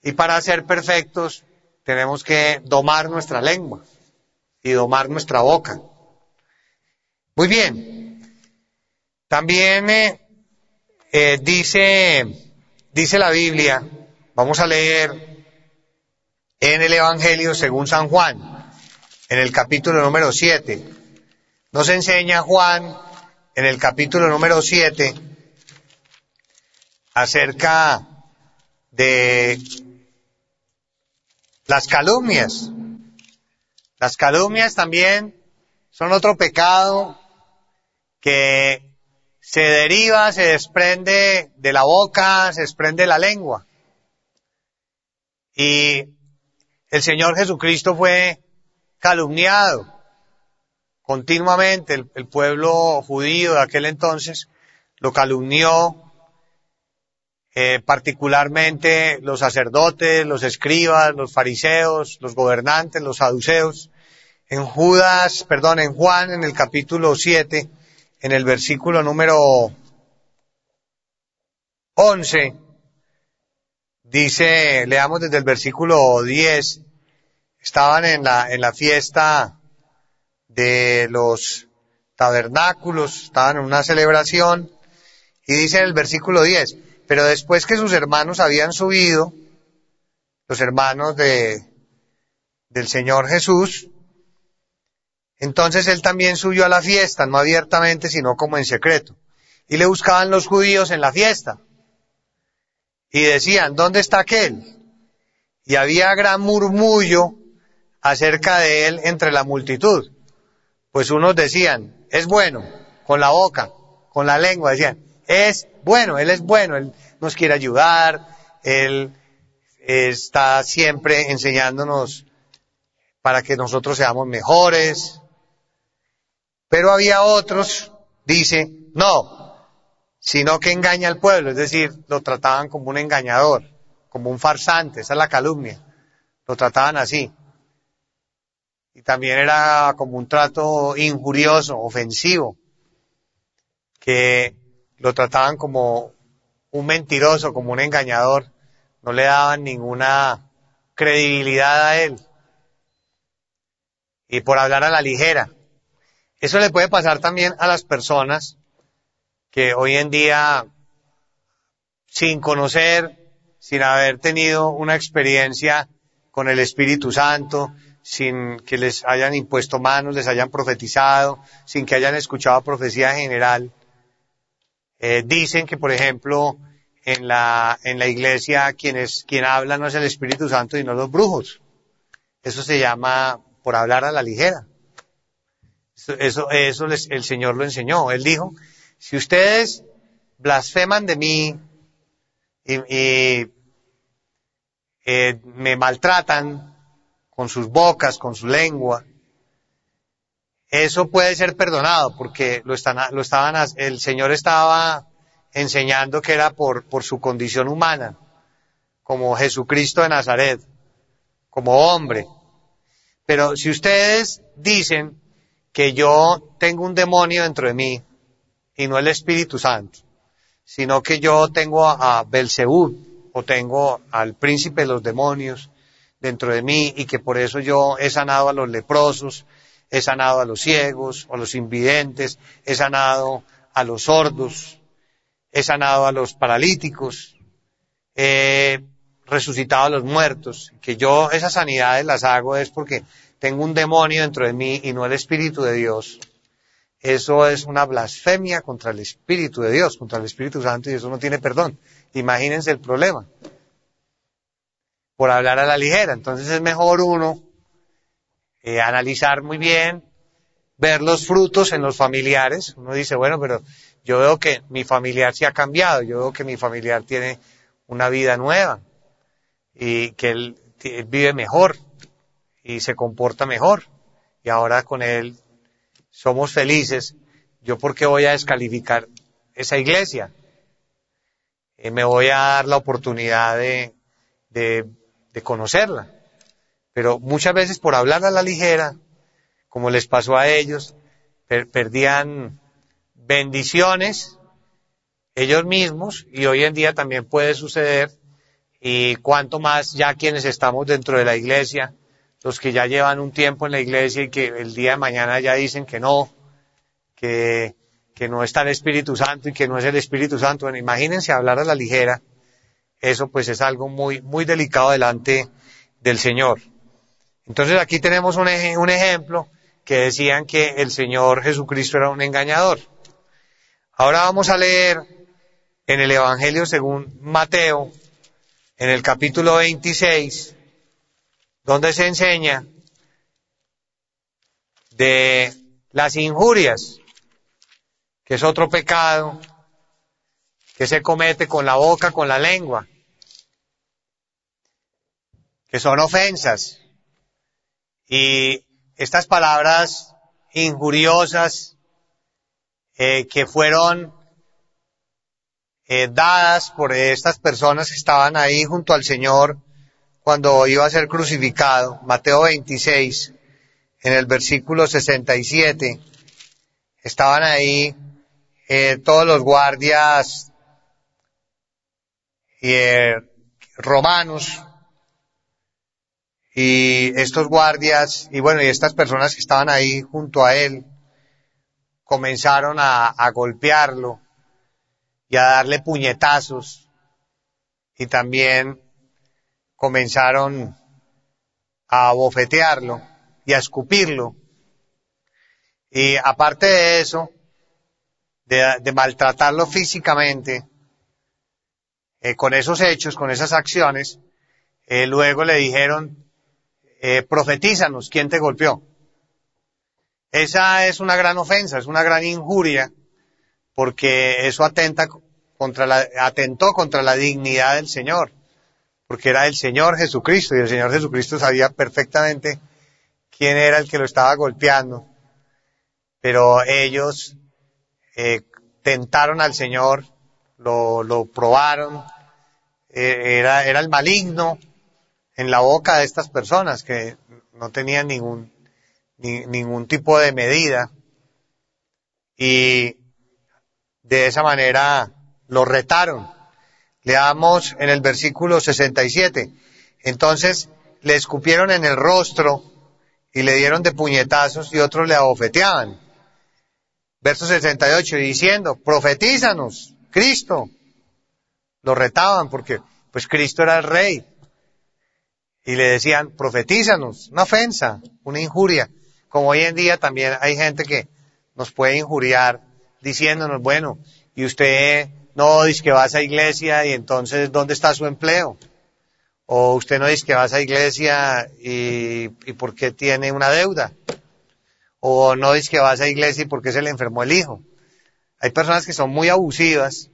Y para ser perfectos tenemos que domar nuestra lengua y domar nuestra boca. Muy bien. También eh, eh, dice, dice la Biblia, vamos a leer en el Evangelio según San Juan, en el capítulo número 7. Nos enseña Juan en el capítulo número 7 acerca de las calumnias. Las calumnias también son otro pecado que se deriva, se desprende de la boca, se desprende de la lengua. Y el Señor Jesucristo fue calumniado continuamente. El, el, pueblo judío de aquel entonces lo calumnió, eh, particularmente los sacerdotes, los escribas, los fariseos, los gobernantes, los saduceos. En Judas, perdón, en Juan, en el capítulo 7, en el versículo número 11, dice, leamos desde el versículo 10, estaban en la, en la fiesta de los tabernáculos, estaban en una celebración, y dice en el versículo 10, pero después que sus hermanos habían subido, los hermanos de, del Señor Jesús, entonces él también subió a la fiesta, no abiertamente, sino como en secreto. Y le buscaban los judíos en la fiesta. Y decían, ¿dónde está aquel? Y había gran murmullo acerca de él entre la multitud. Pues unos decían, es bueno, con la boca, con la lengua, decían, es bueno, él es bueno, él nos quiere ayudar, él está siempre enseñándonos para que nosotros seamos mejores, pero había otros, dice, no, sino que engaña al pueblo, es decir, lo trataban como un engañador, como un farsante, esa es la calumnia, lo trataban así. Y también era como un trato injurioso, ofensivo, que lo trataban como un mentiroso, como un engañador, no le daban ninguna credibilidad a él. Y por hablar a la ligera, eso le puede pasar también a las personas que hoy en día, sin conocer, sin haber tenido una experiencia con el Espíritu Santo, sin que les hayan impuesto manos, les hayan profetizado, sin que hayan escuchado profecía general, eh, dicen que, por ejemplo, en la, en la iglesia quienes, quien habla no es el Espíritu Santo y no los brujos. Eso se llama por hablar a la ligera. Eso, eso les, el Señor lo enseñó. Él dijo, si ustedes blasfeman de mí y, eh, me maltratan con sus bocas, con su lengua, eso puede ser perdonado porque lo, están, lo estaban, el Señor estaba enseñando que era por, por su condición humana, como Jesucristo de Nazaret, como hombre. Pero si ustedes dicen que yo tengo un demonio dentro de mí y no el Espíritu Santo, sino que yo tengo a Belzebú o tengo al príncipe de los demonios dentro de mí y que por eso yo he sanado a los leprosos, he sanado a los ciegos, a los invidentes, he sanado a los sordos, he sanado a los paralíticos, he resucitado a los muertos, que yo esas sanidades las hago es porque tengo un demonio dentro de mí y no el Espíritu de Dios. Eso es una blasfemia contra el Espíritu de Dios, contra el Espíritu Santo y eso no tiene perdón. Imagínense el problema. Por hablar a la ligera. Entonces es mejor uno eh, analizar muy bien, ver los frutos en los familiares. Uno dice, bueno, pero yo veo que mi familiar se ha cambiado, yo veo que mi familiar tiene una vida nueva y que él, vive mejor y se comporta mejor y ahora con él somos felices. Yo por qué voy a descalificar esa iglesia? Eh, me voy a dar la oportunidad de, de, de conocerla. Pero muchas veces por hablar a la ligera, como les pasó a ellos, perdían bendiciones ellos mismos y hoy en día también puede suceder y cuanto más ya quienes estamos dentro de la iglesia, los que ya llevan un tiempo en la iglesia y que el día de mañana ya dicen que no, que, que no está el Espíritu Santo y que no es el Espíritu Santo. Bueno, imagínense hablar a la ligera, eso pues es algo muy, muy delicado delante del Señor. Entonces aquí tenemos un, un ejemplo que decían que el Señor Jesucristo era un engañador. Ahora vamos a leer en el Evangelio según Mateo, en el capítulo 26, donde se enseña de las injurias, que es otro pecado que se comete con la boca, con la lengua, que son ofensas. Y estas palabras injuriosas eh, que fueron eh, dadas por estas personas que estaban ahí junto al Señor cuando iba a ser crucificado, Mateo 26, en el versículo 67, estaban ahí eh, todos los guardias eh, romanos y estos guardias y bueno y estas personas que estaban ahí junto a él comenzaron a, a golpearlo y a darle puñetazos y también comenzaron a bofetearlo y a escupirlo. Y aparte de eso, de, maltratarlo físicamente, eh, con esos hechos, con esas acciones, eh, luego le dijeron, eh, profetízanos, ¿quién te golpeó? Esa es una gran ofensa, es una gran injuria, porque eso atenta contra la, atentó contra la dignidad del Señor, porque era el Señor Jesucristo, y el Señor Jesucristo sabía perfectamente quién era el que lo estaba golpeando, pero ellos eh, tentaron al Señor, lo, lo probaron, eh, era, era el maligno en la boca de estas personas que no tenían ningún, ningún tipo de medida y de esa manera lo retaron. Leamos en el versículo 67. Entonces le escupieron en el rostro y le dieron de puñetazos y otros le abofeteaban. Verso 68, diciendo, profetízanos, Cristo. Lo retaban porque, pues Cristo era el rey. Y le decían, profetízanos, una ofensa, una injuria. Como hoy en día también hay gente que nos puede injuriar diciéndonos, bueno, y usted no dice que va a iglesia y entonces, ¿dónde está su empleo? O usted no dice que va a iglesia y, y por qué tiene una deuda. O no dice que va a iglesia y por qué se le enfermó el hijo. Hay personas que son muy abusivas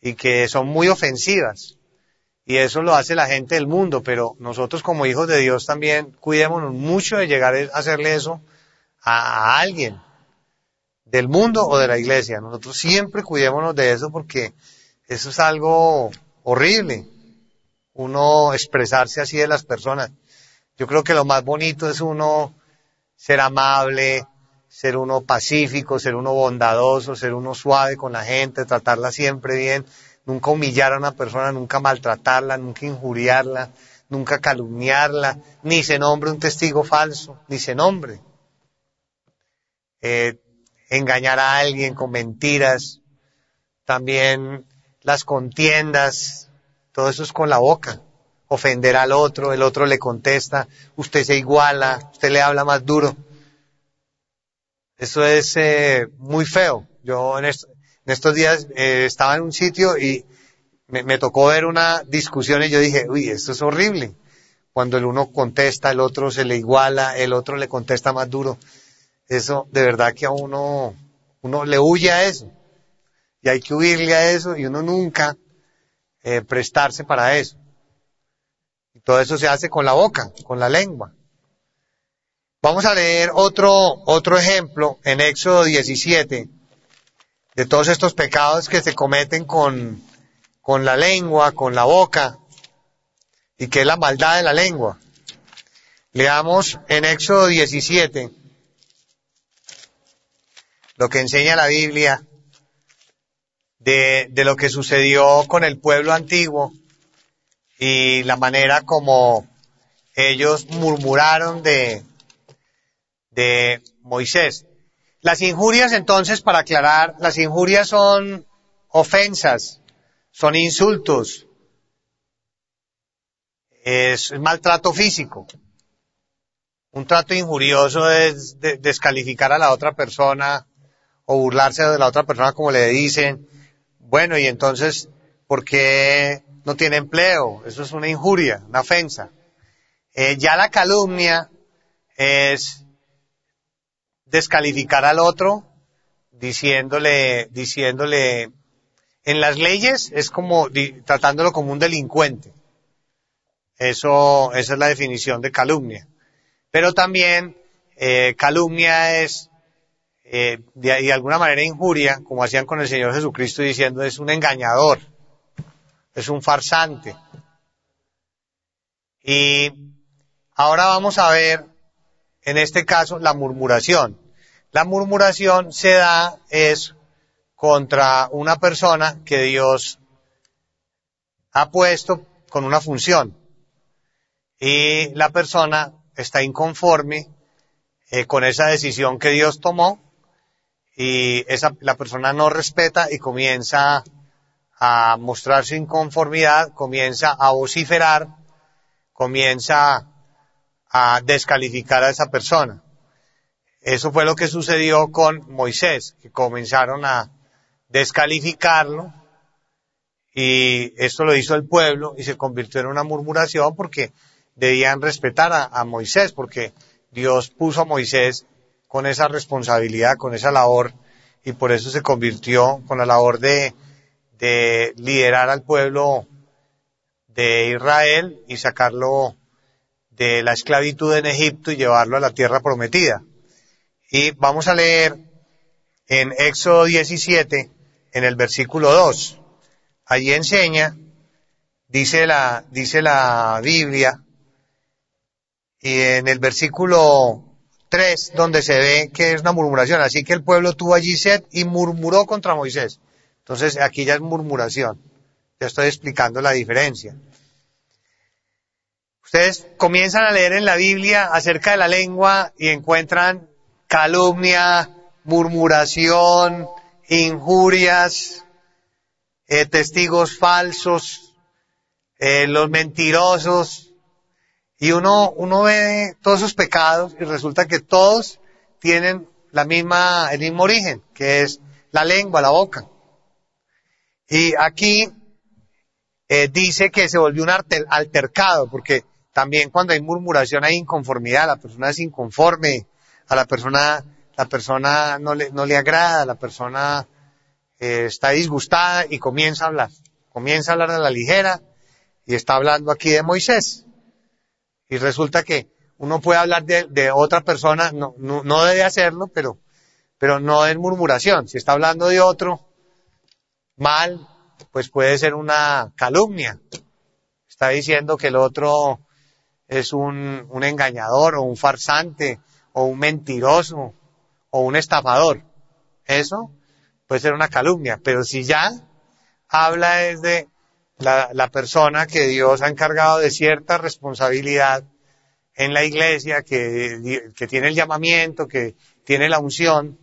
y que son muy ofensivas. Y eso lo hace la gente del mundo, pero nosotros como hijos de Dios también cuidémonos mucho de llegar a hacerle eso a alguien del mundo o de la iglesia. Nosotros siempre cuidémonos de eso porque eso es algo horrible. Uno expresarse así de las personas. Yo creo que lo más bonito es uno ser amable, ser uno pacífico, ser uno bondadoso, ser uno suave con la gente, tratarla siempre bien, nunca humillar a una persona, nunca maltratarla, nunca injuriarla, nunca calumniarla, ni se nombre un testigo falso, ni se nombre. Eh, engañar a alguien con mentiras, también las contiendas, todo eso es con la boca. Ofender al otro, el otro le contesta, usted se iguala, usted le habla más duro. Eso es eh, muy feo. Yo en, estos días eh, estaba en un sitio y me, tocó ver una discusión y yo dije, uy, esto es horrible. Cuando el uno contesta, el otro se le iguala, el otro le contesta más duro. Eso, de verdad que a uno, uno le huye a eso. Y hay que huirle a eso y uno nunca eh, prestarse para eso. Y todo eso se hace con la boca, con la lengua. Vamos a leer otro, otro ejemplo en Éxodo 17 de todos estos pecados que se cometen con, con la lengua, con la boca, y que es la maldad de la lengua. Leamos en Éxodo 17 lo que enseña la Biblia de, lo que sucedió con el pueblo antiguo y la manera como ellos murmuraron de, de Moisés. Las injurias, entonces, para aclarar, las injurias son ofensas, son insultos, es maltrato físico. Un trato injurioso es descalificar a la otra persona o burlarse de la otra persona como le dicen. Bueno, y entonces, ¿por qué no tiene empleo? Eso es una injuria, una ofensa. Eh, ya la calumnia es descalificar al otro diciéndole, diciéndole, en las leyes es como tratándolo como un delincuente. Eso, esa es la definición de calumnia. Pero también eh, calumnia es eh, de, alguna manera injuria, como hacían con el Señor Jesucristo diciendo es un engañador, es un farsante. Y ahora vamos a ver, en este caso, la murmuración. La murmuración se da es contra una persona que Dios ha puesto con una función. Y la persona está inconforme eh, con esa decisión que Dios tomó y esa, la persona no respeta y comienza a mostrar su inconformidad, comienza a vociferar, comienza a descalificar a esa persona. Eso fue lo que sucedió con Moisés, que comenzaron a descalificarlo y esto lo hizo el pueblo y se convirtió en una murmuración porque debían respetar a, a Moisés, porque Dios puso a Moisés con esa responsabilidad, con esa labor y por eso se convirtió con la labor de, de liderar al pueblo de Israel y sacarlo de la esclavitud en Egipto y llevarlo a la tierra prometida. Y vamos a leer en Éxodo 17, en el versículo 2. Allí enseña, dice la, dice la Biblia, y en el versículo 3, donde se ve que es una murmuración. Así que el pueblo tuvo allí sed y murmuró contra Moisés. Entonces aquí ya es murmuración. Ya estoy explicando la diferencia. Ustedes comienzan a leer en la Biblia acerca de la lengua y encuentran calumnia, murmuración, injurias, eh, testigos falsos, eh, los mentirosos, y uno, uno ve todos esos pecados y resulta que todos tienen la misma, el mismo origen, que es la lengua, la boca. Y aquí eh, dice que se volvió un altercado, porque también cuando hay murmuración hay inconformidad, la persona es inconforme, a la persona, la persona no le, no le agrada, la persona eh, está disgustada y comienza a hablar. Comienza a hablar de la ligera y está hablando aquí de Moisés. Y resulta que uno puede hablar de, otra persona, no, no, debe hacerlo, pero, pero no en murmuración. Si está hablando de otro mal, pues puede ser una calumnia. Está diciendo que el otro es un, un engañador o un farsante o un mentiroso o un estafador. Eso puede ser una calumnia, pero si ya habla es de, la, la persona que Dios ha encargado de cierta responsabilidad en la iglesia, que, que tiene el llamamiento, que tiene la unción,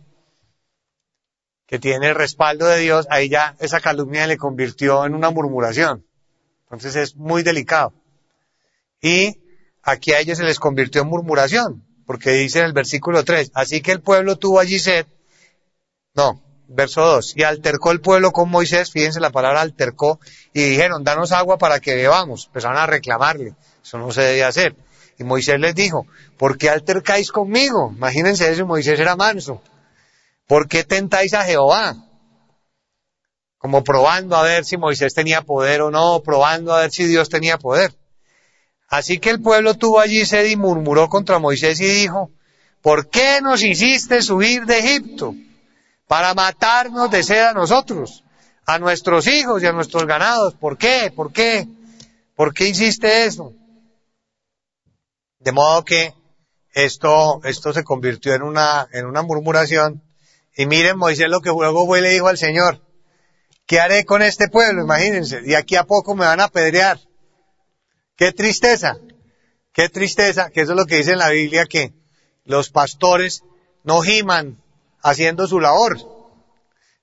que tiene el respaldo de Dios, ahí ya esa calumnia le convirtió en una murmuración. Entonces es muy delicado. Y aquí a ellos se les convirtió en murmuración, porque dice en el versículo 3, así que el pueblo tuvo allí sed, no, verso 2, y altercó el pueblo con Moisés, fíjense la palabra altercó, y dijeron, danos agua para que bebamos. Empezaron a reclamarle, eso no se debía hacer. Y Moisés les dijo, ¿por qué altercáis conmigo? Imagínense eso, Moisés era manso. ¿Por qué tentáis a Jehová? Como probando a ver si Moisés tenía poder o no, probando a ver si Dios tenía poder. Así que el pueblo tuvo allí sed y murmuró contra Moisés y dijo, ¿por qué nos hiciste subir de Egipto? Para matarnos de sed a nosotros, a nuestros hijos y a nuestros ganados. ¿Por qué? ¿Por qué? ¿Por qué hiciste eso? De modo que esto, esto se convirtió en una, en una murmuración y miren Moisés lo que luego fue y le dijo al Señor, ¿qué haré con este pueblo? Imagínense, de aquí a poco me van a apedrear. Qué tristeza, qué tristeza, que eso es lo que dice en la Biblia, que los pastores no giman haciendo su labor.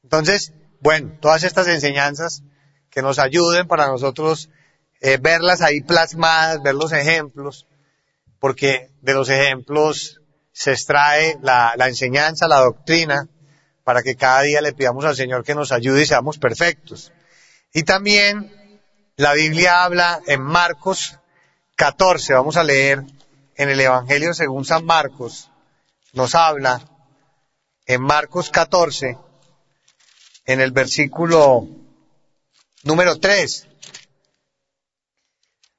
Entonces, bueno, todas estas enseñanzas que nos ayuden para nosotros eh, verlas ahí plasmadas, ver los ejemplos, porque de los ejemplos se extrae la, la enseñanza, la doctrina, para que cada día le pidamos al Señor que nos ayude y seamos perfectos. Y también la Biblia habla en Marcos 14, vamos a leer en el Evangelio según San Marcos, nos habla en Marcos 14, en el versículo número 3.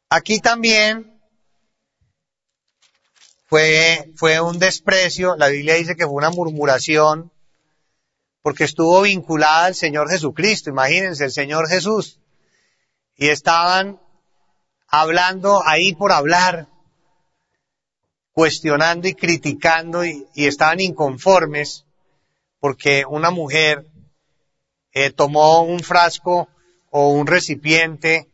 Aquí también fue, fue un desprecio, la Biblia dice que fue una murmuración porque estuvo vinculada al Señor Jesucristo, imagínense, el Señor Jesús. Y estaban hablando ahí por hablar, cuestionando y criticando y, estaban inconformes porque una mujer eh, tomó un frasco o un recipiente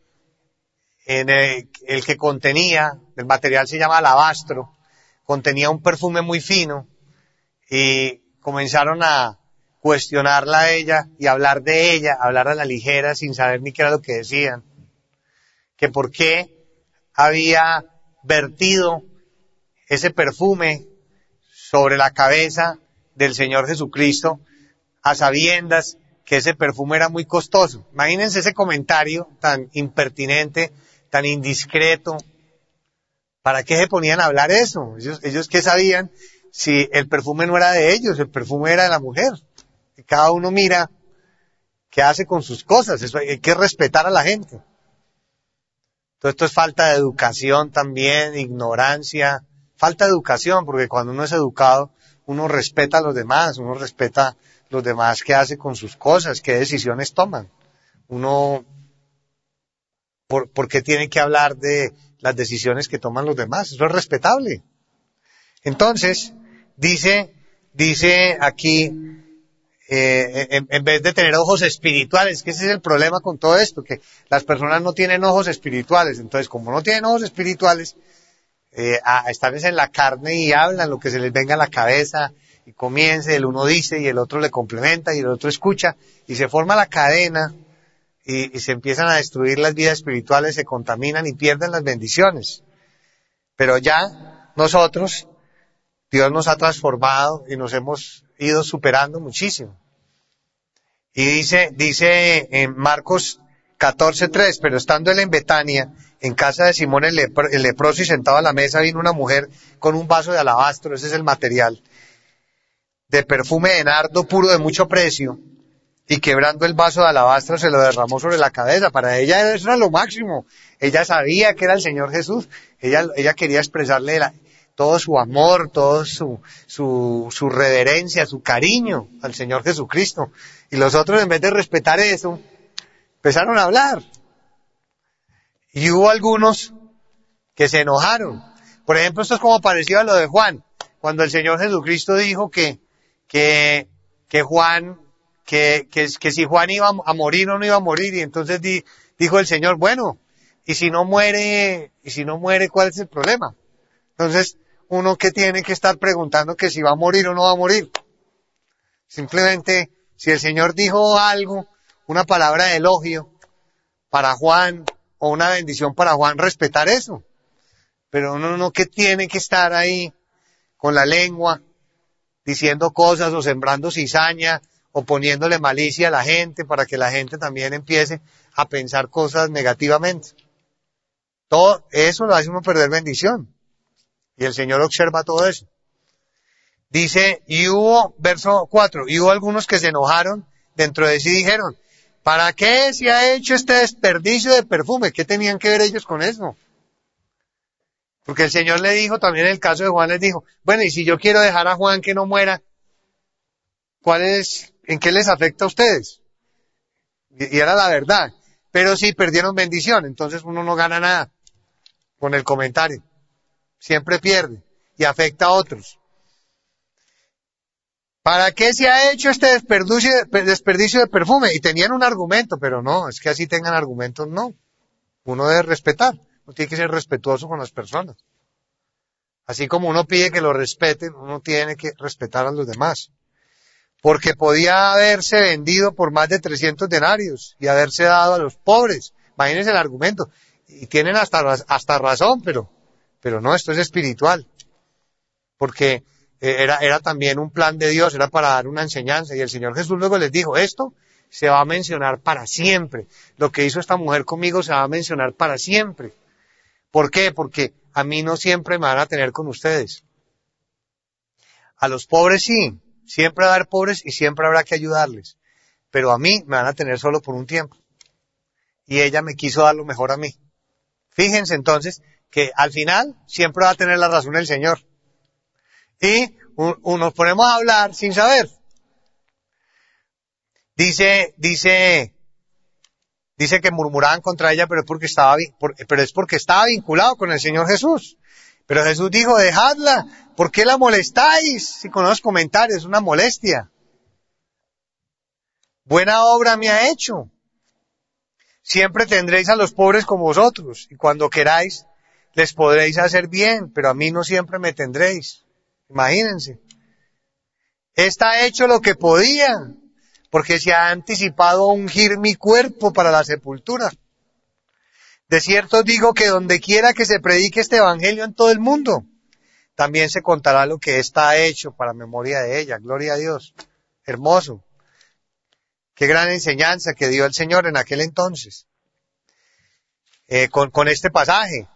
en el, el, que contenía, el material se llama alabastro, contenía un perfume muy fino y comenzaron a, cuestionarla a ella y hablar de ella, hablar a la ligera sin saber ni qué era lo que decían. Que por qué había vertido ese perfume sobre la cabeza del Señor Jesucristo a sabiendas que ese perfume era muy costoso. Imagínense ese comentario tan impertinente, tan indiscreto. ¿Para qué se ponían a hablar eso? Ellos, qué sabían si el perfume no era de ellos, el perfume era de la mujer cada uno mira qué hace con sus cosas. Eso hay que respetar a la gente. Todo esto es falta de educación también, ignorancia, falta de educación, porque cuando uno es educado, uno respeta a los demás, uno respeta los demás qué hace con sus cosas, qué decisiones toman. Uno, ¿por, ¿por qué tiene que hablar de las decisiones que toman los demás? Eso es respetable. Entonces, dice, dice aquí, eh, en, en, vez de tener ojos espirituales, que ese es el problema con todo esto, que las personas no tienen ojos espirituales. Entonces, como no tienen ojos espirituales, eh, están en la carne y hablan lo que se les venga a la cabeza y comience, el uno dice y el otro le complementa y el otro escucha y se forma la cadena y, y se empiezan a destruir las vidas espirituales, se contaminan y pierden las bendiciones. Pero ya nosotros, Dios nos ha transformado y nos hemos ido superando muchísimo. Y dice, dice en Marcos 14.3, pero estando él en Betania, en casa de Simón el, leproso y sentado a la mesa, vino una mujer con un vaso de alabastro, ese es el material, de perfume de nardo puro de mucho precio, y quebrando el vaso de alabastro se lo derramó sobre la cabeza. Para ella eso era lo máximo. Ella sabía que era el Señor Jesús. Ella, quería expresarle todo su amor, todo su, su, su reverencia, su cariño al Señor Jesucristo. Y los otros, en vez de respetar eso, empezaron a hablar. Y hubo algunos que se enojaron. Por ejemplo, esto es como parecido a lo de Juan, cuando el Señor Jesucristo dijo que, que, que Juan, que, que, que si Juan iba a morir o no iba a morir, y entonces dijo el Señor, bueno, y si no muere, y si no muere, ¿cuál es el problema? Entonces, uno que tiene que estar preguntando que si va a morir o no va a morir. Simplemente, si el Señor dijo algo, una palabra de elogio para Juan o una bendición para Juan, respetar eso. Pero uno no que tiene que estar ahí con la lengua diciendo cosas o sembrando cizaña o poniéndole malicia a la gente para que la gente también empiece a pensar cosas negativamente. Todo eso lo hace uno perder bendición. Y el Señor observa todo eso. Dice, y hubo, verso 4, y hubo algunos que se enojaron dentro de sí y dijeron, ¿para qué se ha hecho este desperdicio de perfume? ¿Qué tenían que ver ellos con eso? Porque el Señor le dijo, también en el caso de Juan les dijo, bueno, y si yo quiero dejar a Juan que no muera, ¿cuál es, en qué les afecta a ustedes? Y, era la verdad. Pero sí perdieron bendición, entonces uno no gana nada con el comentario. Siempre pierde y afecta a otros. ¿Para qué se ha hecho este desperdicio, desperdicio de perfume? Y tenían un argumento, pero no, es que así tengan argumentos, no. Uno debe respetar, uno tiene que ser respetuoso con las personas. Así como uno pide que lo respeten, uno tiene que respetar a los demás. Porque podía haberse vendido por más de 300 denarios y haberse dado a los pobres. Imagínense el argumento. Y tienen hasta, hasta razón, pero, pero no, esto es espiritual. Porque era, era también un plan de Dios, era para dar una enseñanza. Y el Señor Jesús luego les dijo, esto se va a mencionar para siempre. Lo que hizo esta mujer conmigo se va a mencionar para siempre. ¿Por qué? Porque a mí no siempre me van a tener con ustedes. A los pobres sí, siempre va a haber pobres y siempre habrá que ayudarles. Pero a mí me van a tener solo por un tiempo. Y ella me quiso dar lo mejor a mí. Fíjense entonces que al final siempre va a tener la razón el Señor y nos ponemos a hablar sin saber. Dice, dice, dice que murmuraban contra ella, pero es porque estaba, pero es porque estaba vinculado con el Señor Jesús. Pero Jesús dijo, dejadla, ¿por qué la molestáis? Si con los comentarios, es una molestia. Buena obra me ha hecho. Siempre tendréis a los pobres como vosotros, y cuando queráis, les podréis hacer bien, pero a mí no siempre me tendréis. Imagínense. Está hecho lo que podía, porque se ha anticipado ungir mi cuerpo para la sepultura. De cierto digo que donde quiera que se predique este evangelio en todo el mundo, también se contará lo que está hecho para memoria de ella. Gloria a Dios. Hermoso. Qué gran enseñanza que dio el Señor en aquel entonces. Eh, con, este pasaje.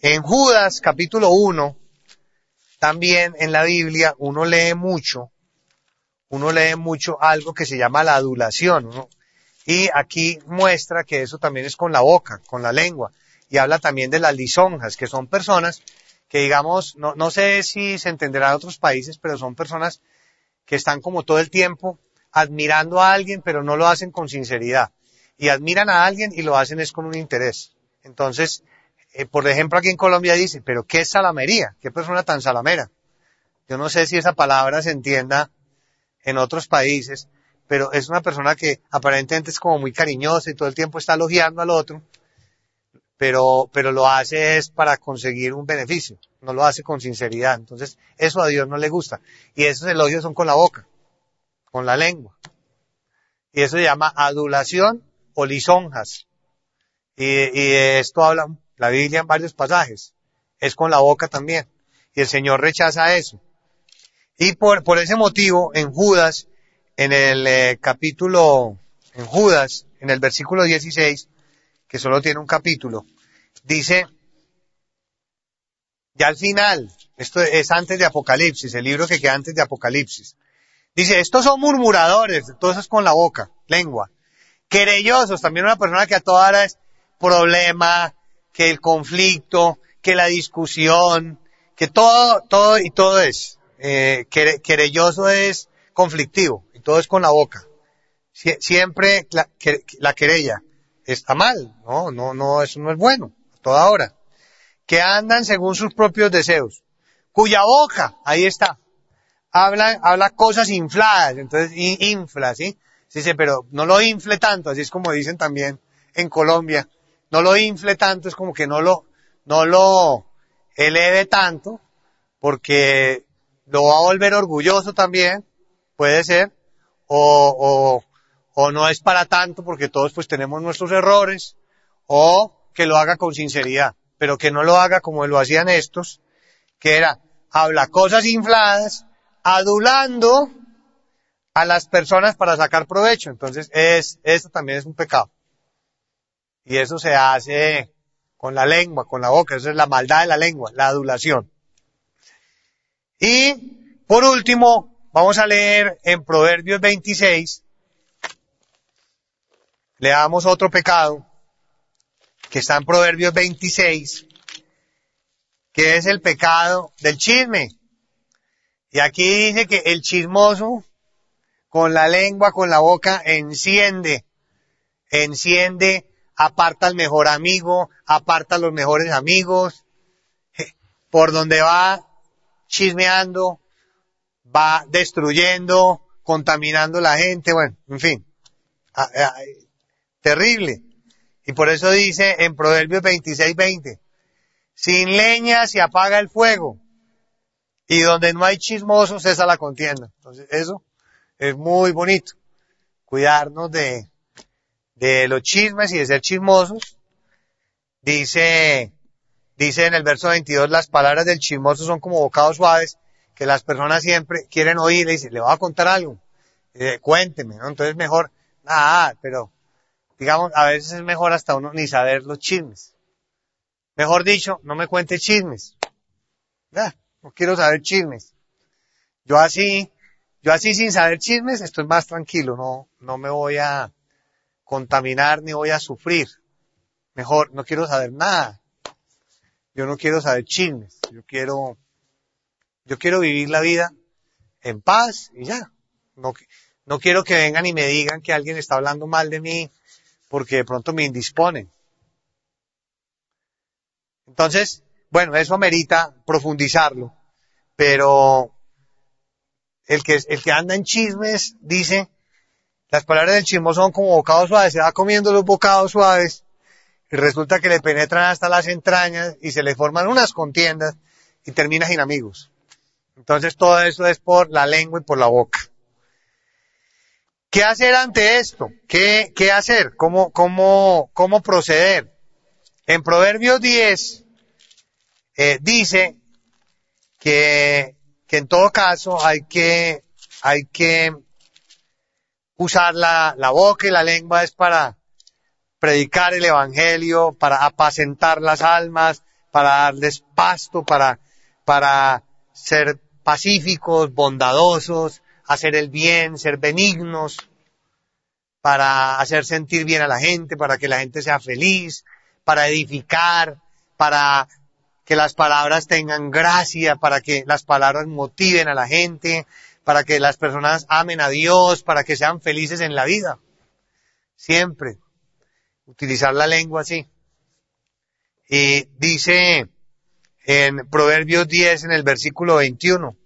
En Judas capítulo 1, también en la Biblia uno lee mucho, uno lee mucho algo que se llama la adulación, y aquí muestra que eso también es con la boca, con la lengua, y habla también de las lisonjas, que son personas que digamos, no, no sé si se entenderá en otros países, pero son personas que están como todo el tiempo admirando a alguien, pero no lo hacen con sinceridad. Y admiran a alguien y lo hacen es con un interés. Entonces, eh, por ejemplo, aquí en Colombia dice, pero ¿qué salamería? ¿Qué persona tan salamera? Yo no sé si esa palabra se entienda en otros países, pero es una persona que aparentemente es como muy cariñosa y todo el tiempo está elogiando al otro, pero, pero lo hace es para conseguir un beneficio, no lo hace con sinceridad. Entonces, eso a Dios no le gusta. Y esos elogios son con la boca, con la lengua. Y eso se llama adulación o lisonjas. Y, y esto habla la Biblia en varios pasajes. Es con la boca también. Y el Señor rechaza eso. Y por, por ese motivo, en Judas, en el eh, capítulo, en Judas, en el versículo 16, que solo tiene un capítulo, dice, ya al final, esto es antes de Apocalipsis, el libro que queda antes de Apocalipsis, dice, estos son murmuradores, todo eso es con la boca, lengua, querellosos, también una persona que a toda hora es problema, que el conflicto, que la discusión, que todo, todo y todo es. Eh, querelloso es conflictivo y todo es con la boca. siempre la, la, querella está mal, no, no, no, eso no es bueno, toda hora. Que andan según sus propios deseos, cuya boca, ahí está, habla, habla cosas infladas, entonces infla, ¿sí? Dice, pero no lo infle tanto, así es como dicen también en Colombia, no lo infle tanto, es como que no lo, no lo eleve tanto, porque lo va a volver orgulloso también, puede ser, o, o, o no es para tanto porque todos pues tenemos nuestros errores, o que lo haga con sinceridad, pero que no lo haga como lo hacían estos, que era, habla cosas infladas, adulando a las personas para sacar provecho. Entonces, es, esto también es un pecado. Y eso se hace con la lengua, con la boca, eso es la maldad de la lengua, la adulación. Y, por último, vamos a leer en Proverbios 26, leamos otro pecado, que está en Proverbios 26, que es el pecado del chisme. Y aquí dice que el chismoso con la lengua, con la boca, enciende, enciende, aparta al mejor amigo, aparta a los mejores amigos, por donde va chismeando, va destruyendo, contaminando la gente, bueno, en fin, terrible. Y por eso dice en Proverbios 26, 20, sin leña se apaga el fuego, y donde no hay chismosos cesa la contienda. Entonces, eso es muy bonito. Cuidarnos de, de los chismes y de ser chismosos. Dice, dice en el verso 22, las palabras del chismoso son como bocados suaves que las personas siempre quieren oír y dicen, le voy a contar algo. Eh, cuénteme, ¿no? Entonces mejor, nada, pero digamos, a veces es mejor hasta uno ni saber los chismes. Mejor dicho, no me cuente chismes. Ya, no quiero saber chismes. Yo así, yo así sin saber chismes estoy más tranquilo, no, no me voy a contaminar ni voy a sufrir. Mejor, no quiero saber nada. Yo no quiero saber chismes. Yo quiero, yo quiero vivir la vida en paz y ya. No, no quiero que vengan y me digan que alguien está hablando mal de mí porque de pronto me indisponen. Entonces, bueno, eso amerita profundizarlo, pero el que, el que anda en chismes dice, las palabras del chismo son como bocados suaves, se va comiendo los bocados suaves y resulta que le penetran hasta las entrañas y se le forman unas contiendas y termina sin amigos. Entonces todo eso es por la lengua y por la boca. ¿Qué hacer ante esto? ¿Qué, qué hacer? ¿Cómo, cómo, cómo proceder? En Proverbios 10 eh, dice que, que en todo caso hay que, hay que usar la, la boca y la lengua es para predicar el evangelio, para apacentar las almas, para darles pasto, para, para ser pacíficos, bondadosos, hacer el bien, ser benignos, para hacer sentir bien a la gente, para que la gente sea feliz, para edificar, para que las palabras tengan gracia, para que las palabras motiven a la gente, para que las personas amen a Dios, para que sean felices en la vida. Siempre. Utilizar la lengua así. Y dice en Proverbios 10 en el versículo 21,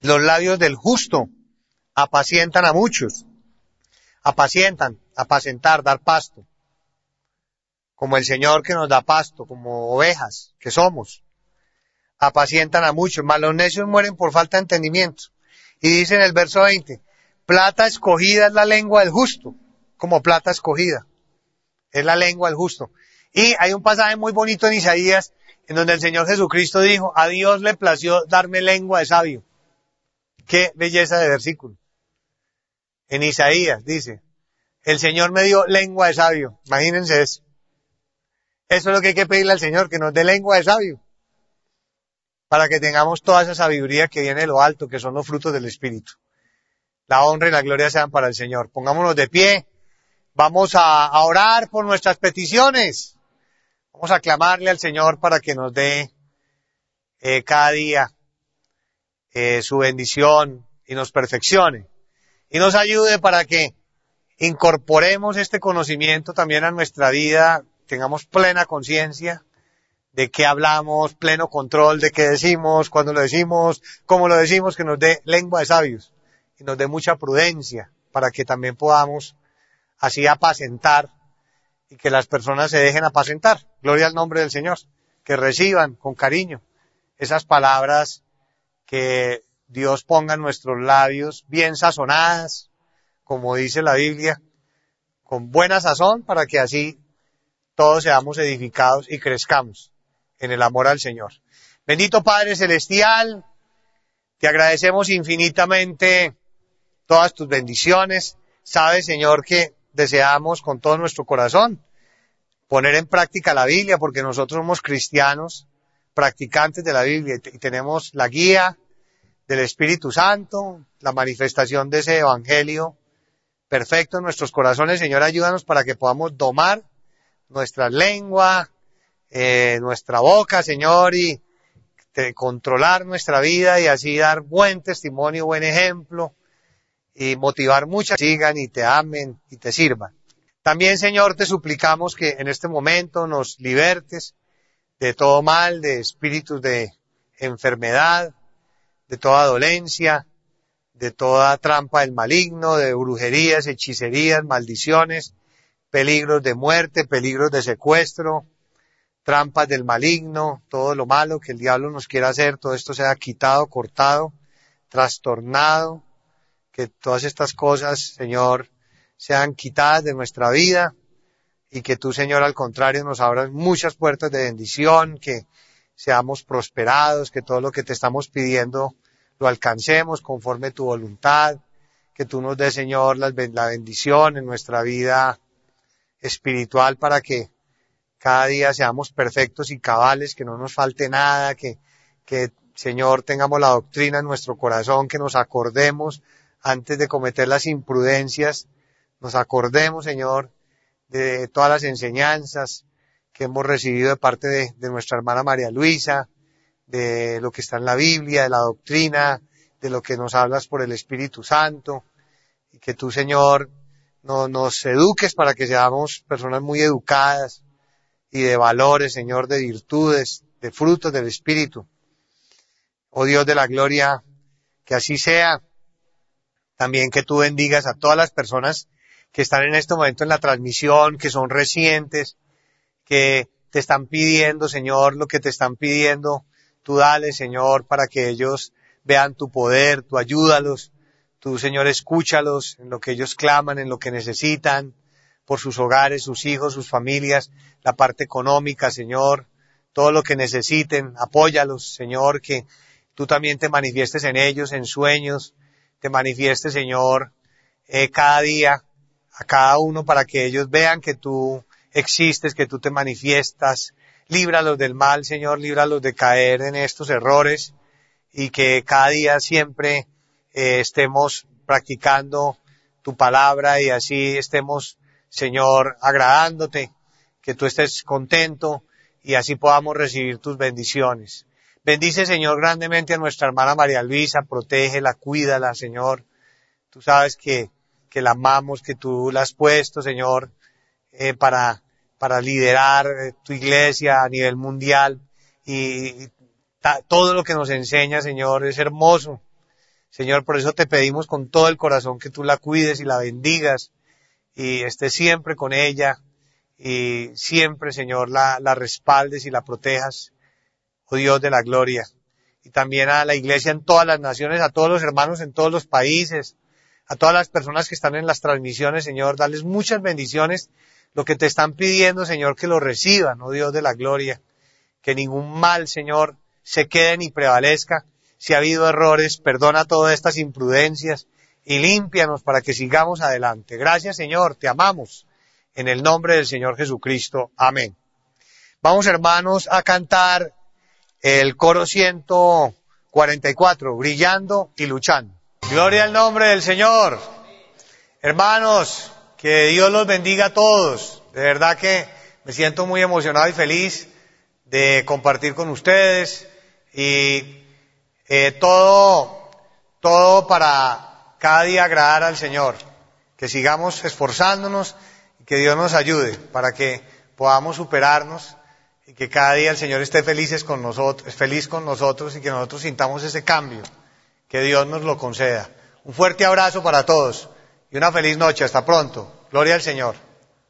los labios del justo apacientan a muchos. Apacientan, apacentar, dar pasto. Como el Señor que nos da pasto, como ovejas que somos. Apacientan a muchos, mas los necios mueren por falta de entendimiento. Y dice en el verso 20, plata escogida es la lengua del justo, como plata escogida. Es la lengua del justo. Y hay un pasaje muy bonito en Isaías, en donde el Señor Jesucristo dijo, a Dios le plació darme lengua de sabio. Qué belleza de versículo. En Isaías dice, el Señor me dio lengua de sabio. Imagínense eso. Eso es lo que hay que pedirle al Señor, que nos dé lengua de sabio. Para que tengamos toda esa sabiduría que viene de lo alto, que son los frutos del Espíritu. La honra y la gloria sean para el Señor. Pongámonos de pie. Vamos a, orar por nuestras peticiones. Vamos a clamarle al Señor para que nos dé eh, cada día eh, su bendición y nos perfeccione. Y nos ayude para que incorporemos este conocimiento también a nuestra vida, tengamos plena conciencia de qué hablamos, pleno control de qué decimos, cuándo lo decimos, cómo lo decimos, que nos dé lengua de sabios y nos dé mucha prudencia para que también podamos así apacentar y que las personas se dejen apacentar. Gloria al nombre del Señor. Que reciban con cariño esas palabras que Dios ponga en nuestros labios bien sazonadas, como dice la Biblia, con buena sazón para que así todos seamos edificados y crezcamos en el amor al Señor. Bendito Padre Celestial, te agradecemos infinitamente todas tus bendiciones. Sabes, Señor, que deseamos con todo nuestro corazón poner en práctica la Biblia, porque nosotros somos cristianos, practicantes de la Biblia, y tenemos la guía del Espíritu Santo, la manifestación de ese Evangelio perfecto en nuestros corazones. Señor, ayúdanos para que podamos domar nuestra lengua, eh, nuestra boca, Señor, y controlar nuestra vida y así dar buen testimonio, buen ejemplo y motivar muchas que sigan y te amen y te sirvan. También, Señor, te suplicamos que en este momento nos libertes de todo mal, de espíritus de enfermedad, de toda dolencia, de toda trampa del maligno, de brujerías, hechicerías, maldiciones, peligros de muerte, peligros de secuestro, trampas del maligno, todo lo malo que el diablo nos quiera hacer, todo esto sea quitado, cortado, trastornado, que todas estas cosas, Señor, sean quitadas de nuestra vida y que tú, Señor, al contrario, nos abras muchas puertas de bendición, que seamos prosperados, que todo lo que te estamos pidiendo lo alcancemos conforme tu voluntad, que tú nos des, Señor, la bendición en nuestra vida espiritual para que cada día seamos perfectos y cabales, que no nos falte nada, que, que Señor tengamos la doctrina en nuestro corazón, que nos acordemos antes de cometer las imprudencias nos acordemos, Señor, de todas las enseñanzas que hemos recibido de parte de, nuestra hermana María Luisa, de lo que está en la Biblia, de la doctrina, de lo que nos hablas por el Espíritu Santo, y que tú, Señor, no, nos eduques para que seamos personas muy educadas y de valores, Señor, de virtudes, de frutos del Espíritu. Oh Dios de la gloria, que así sea. También que tú bendigas a todas las personas que están en este momento en la transmisión, que son recientes, que te están pidiendo, Señor, lo que te están pidiendo, tú dale, Señor, para que ellos vean tu poder, tú ayúdalos, tú, Señor, escúchalos en lo que ellos claman, en lo que necesitan, por sus hogares, sus hijos, sus familias, la parte económica, Señor, todo lo que necesiten, apóyalos, Señor, que tú también te manifiestes en ellos, en sueños, te manifiestes, Señor, eh, cada día a cada uno para que ellos vean que tú existes, que tú te manifiestas. Líbralos del mal, Señor, líbralos de caer en estos errores y que cada día siempre eh, estemos practicando tu palabra y así estemos, Señor, agradándote, que tú estés contento y así podamos recibir tus bendiciones. Bendice, Señor, grandemente a nuestra hermana María Luisa, protégela, cuídala, Señor. Tú sabes que que la amamos, que tú la has puesto, Señor, eh, para, para liderar eh, tu iglesia a nivel mundial y, todo lo que nos enseña, Señor, es hermoso. Señor, por eso te pedimos con todo el corazón que tú la cuides y la bendigas y estés siempre con ella y siempre, Señor, la, la respaldes y la protejas, oh Dios de la gloria. Y también a la iglesia en todas las naciones, a todos los hermanos en todos los países, a todas las personas que están en las transmisiones, Señor, darles muchas bendiciones. Lo que te están pidiendo, Señor, que lo reciban, oh Dios de la gloria. Que ningún mal, Señor, se quede ni prevalezca. Si ha habido errores, perdona todas estas imprudencias y límpianos para que sigamos adelante. Gracias, Señor, te amamos. En el nombre del Señor Jesucristo. Amén. Vamos, hermanos, a cantar el coro 144, brillando y luchando. Gloria al nombre del Señor. Hermanos, que Dios los bendiga a todos. De verdad que me siento muy emocionado y feliz de compartir con ustedes y eh, todo, todo para cada día agradar al Señor. Que sigamos esforzándonos y que Dios nos ayude para que podamos superarnos y que cada día el Señor esté felices con nosotros, feliz con nosotros y que nosotros sintamos ese cambio que Dios nos lo conceda. Un fuerte abrazo para todos y una feliz noche. Hasta pronto. Gloria al Señor.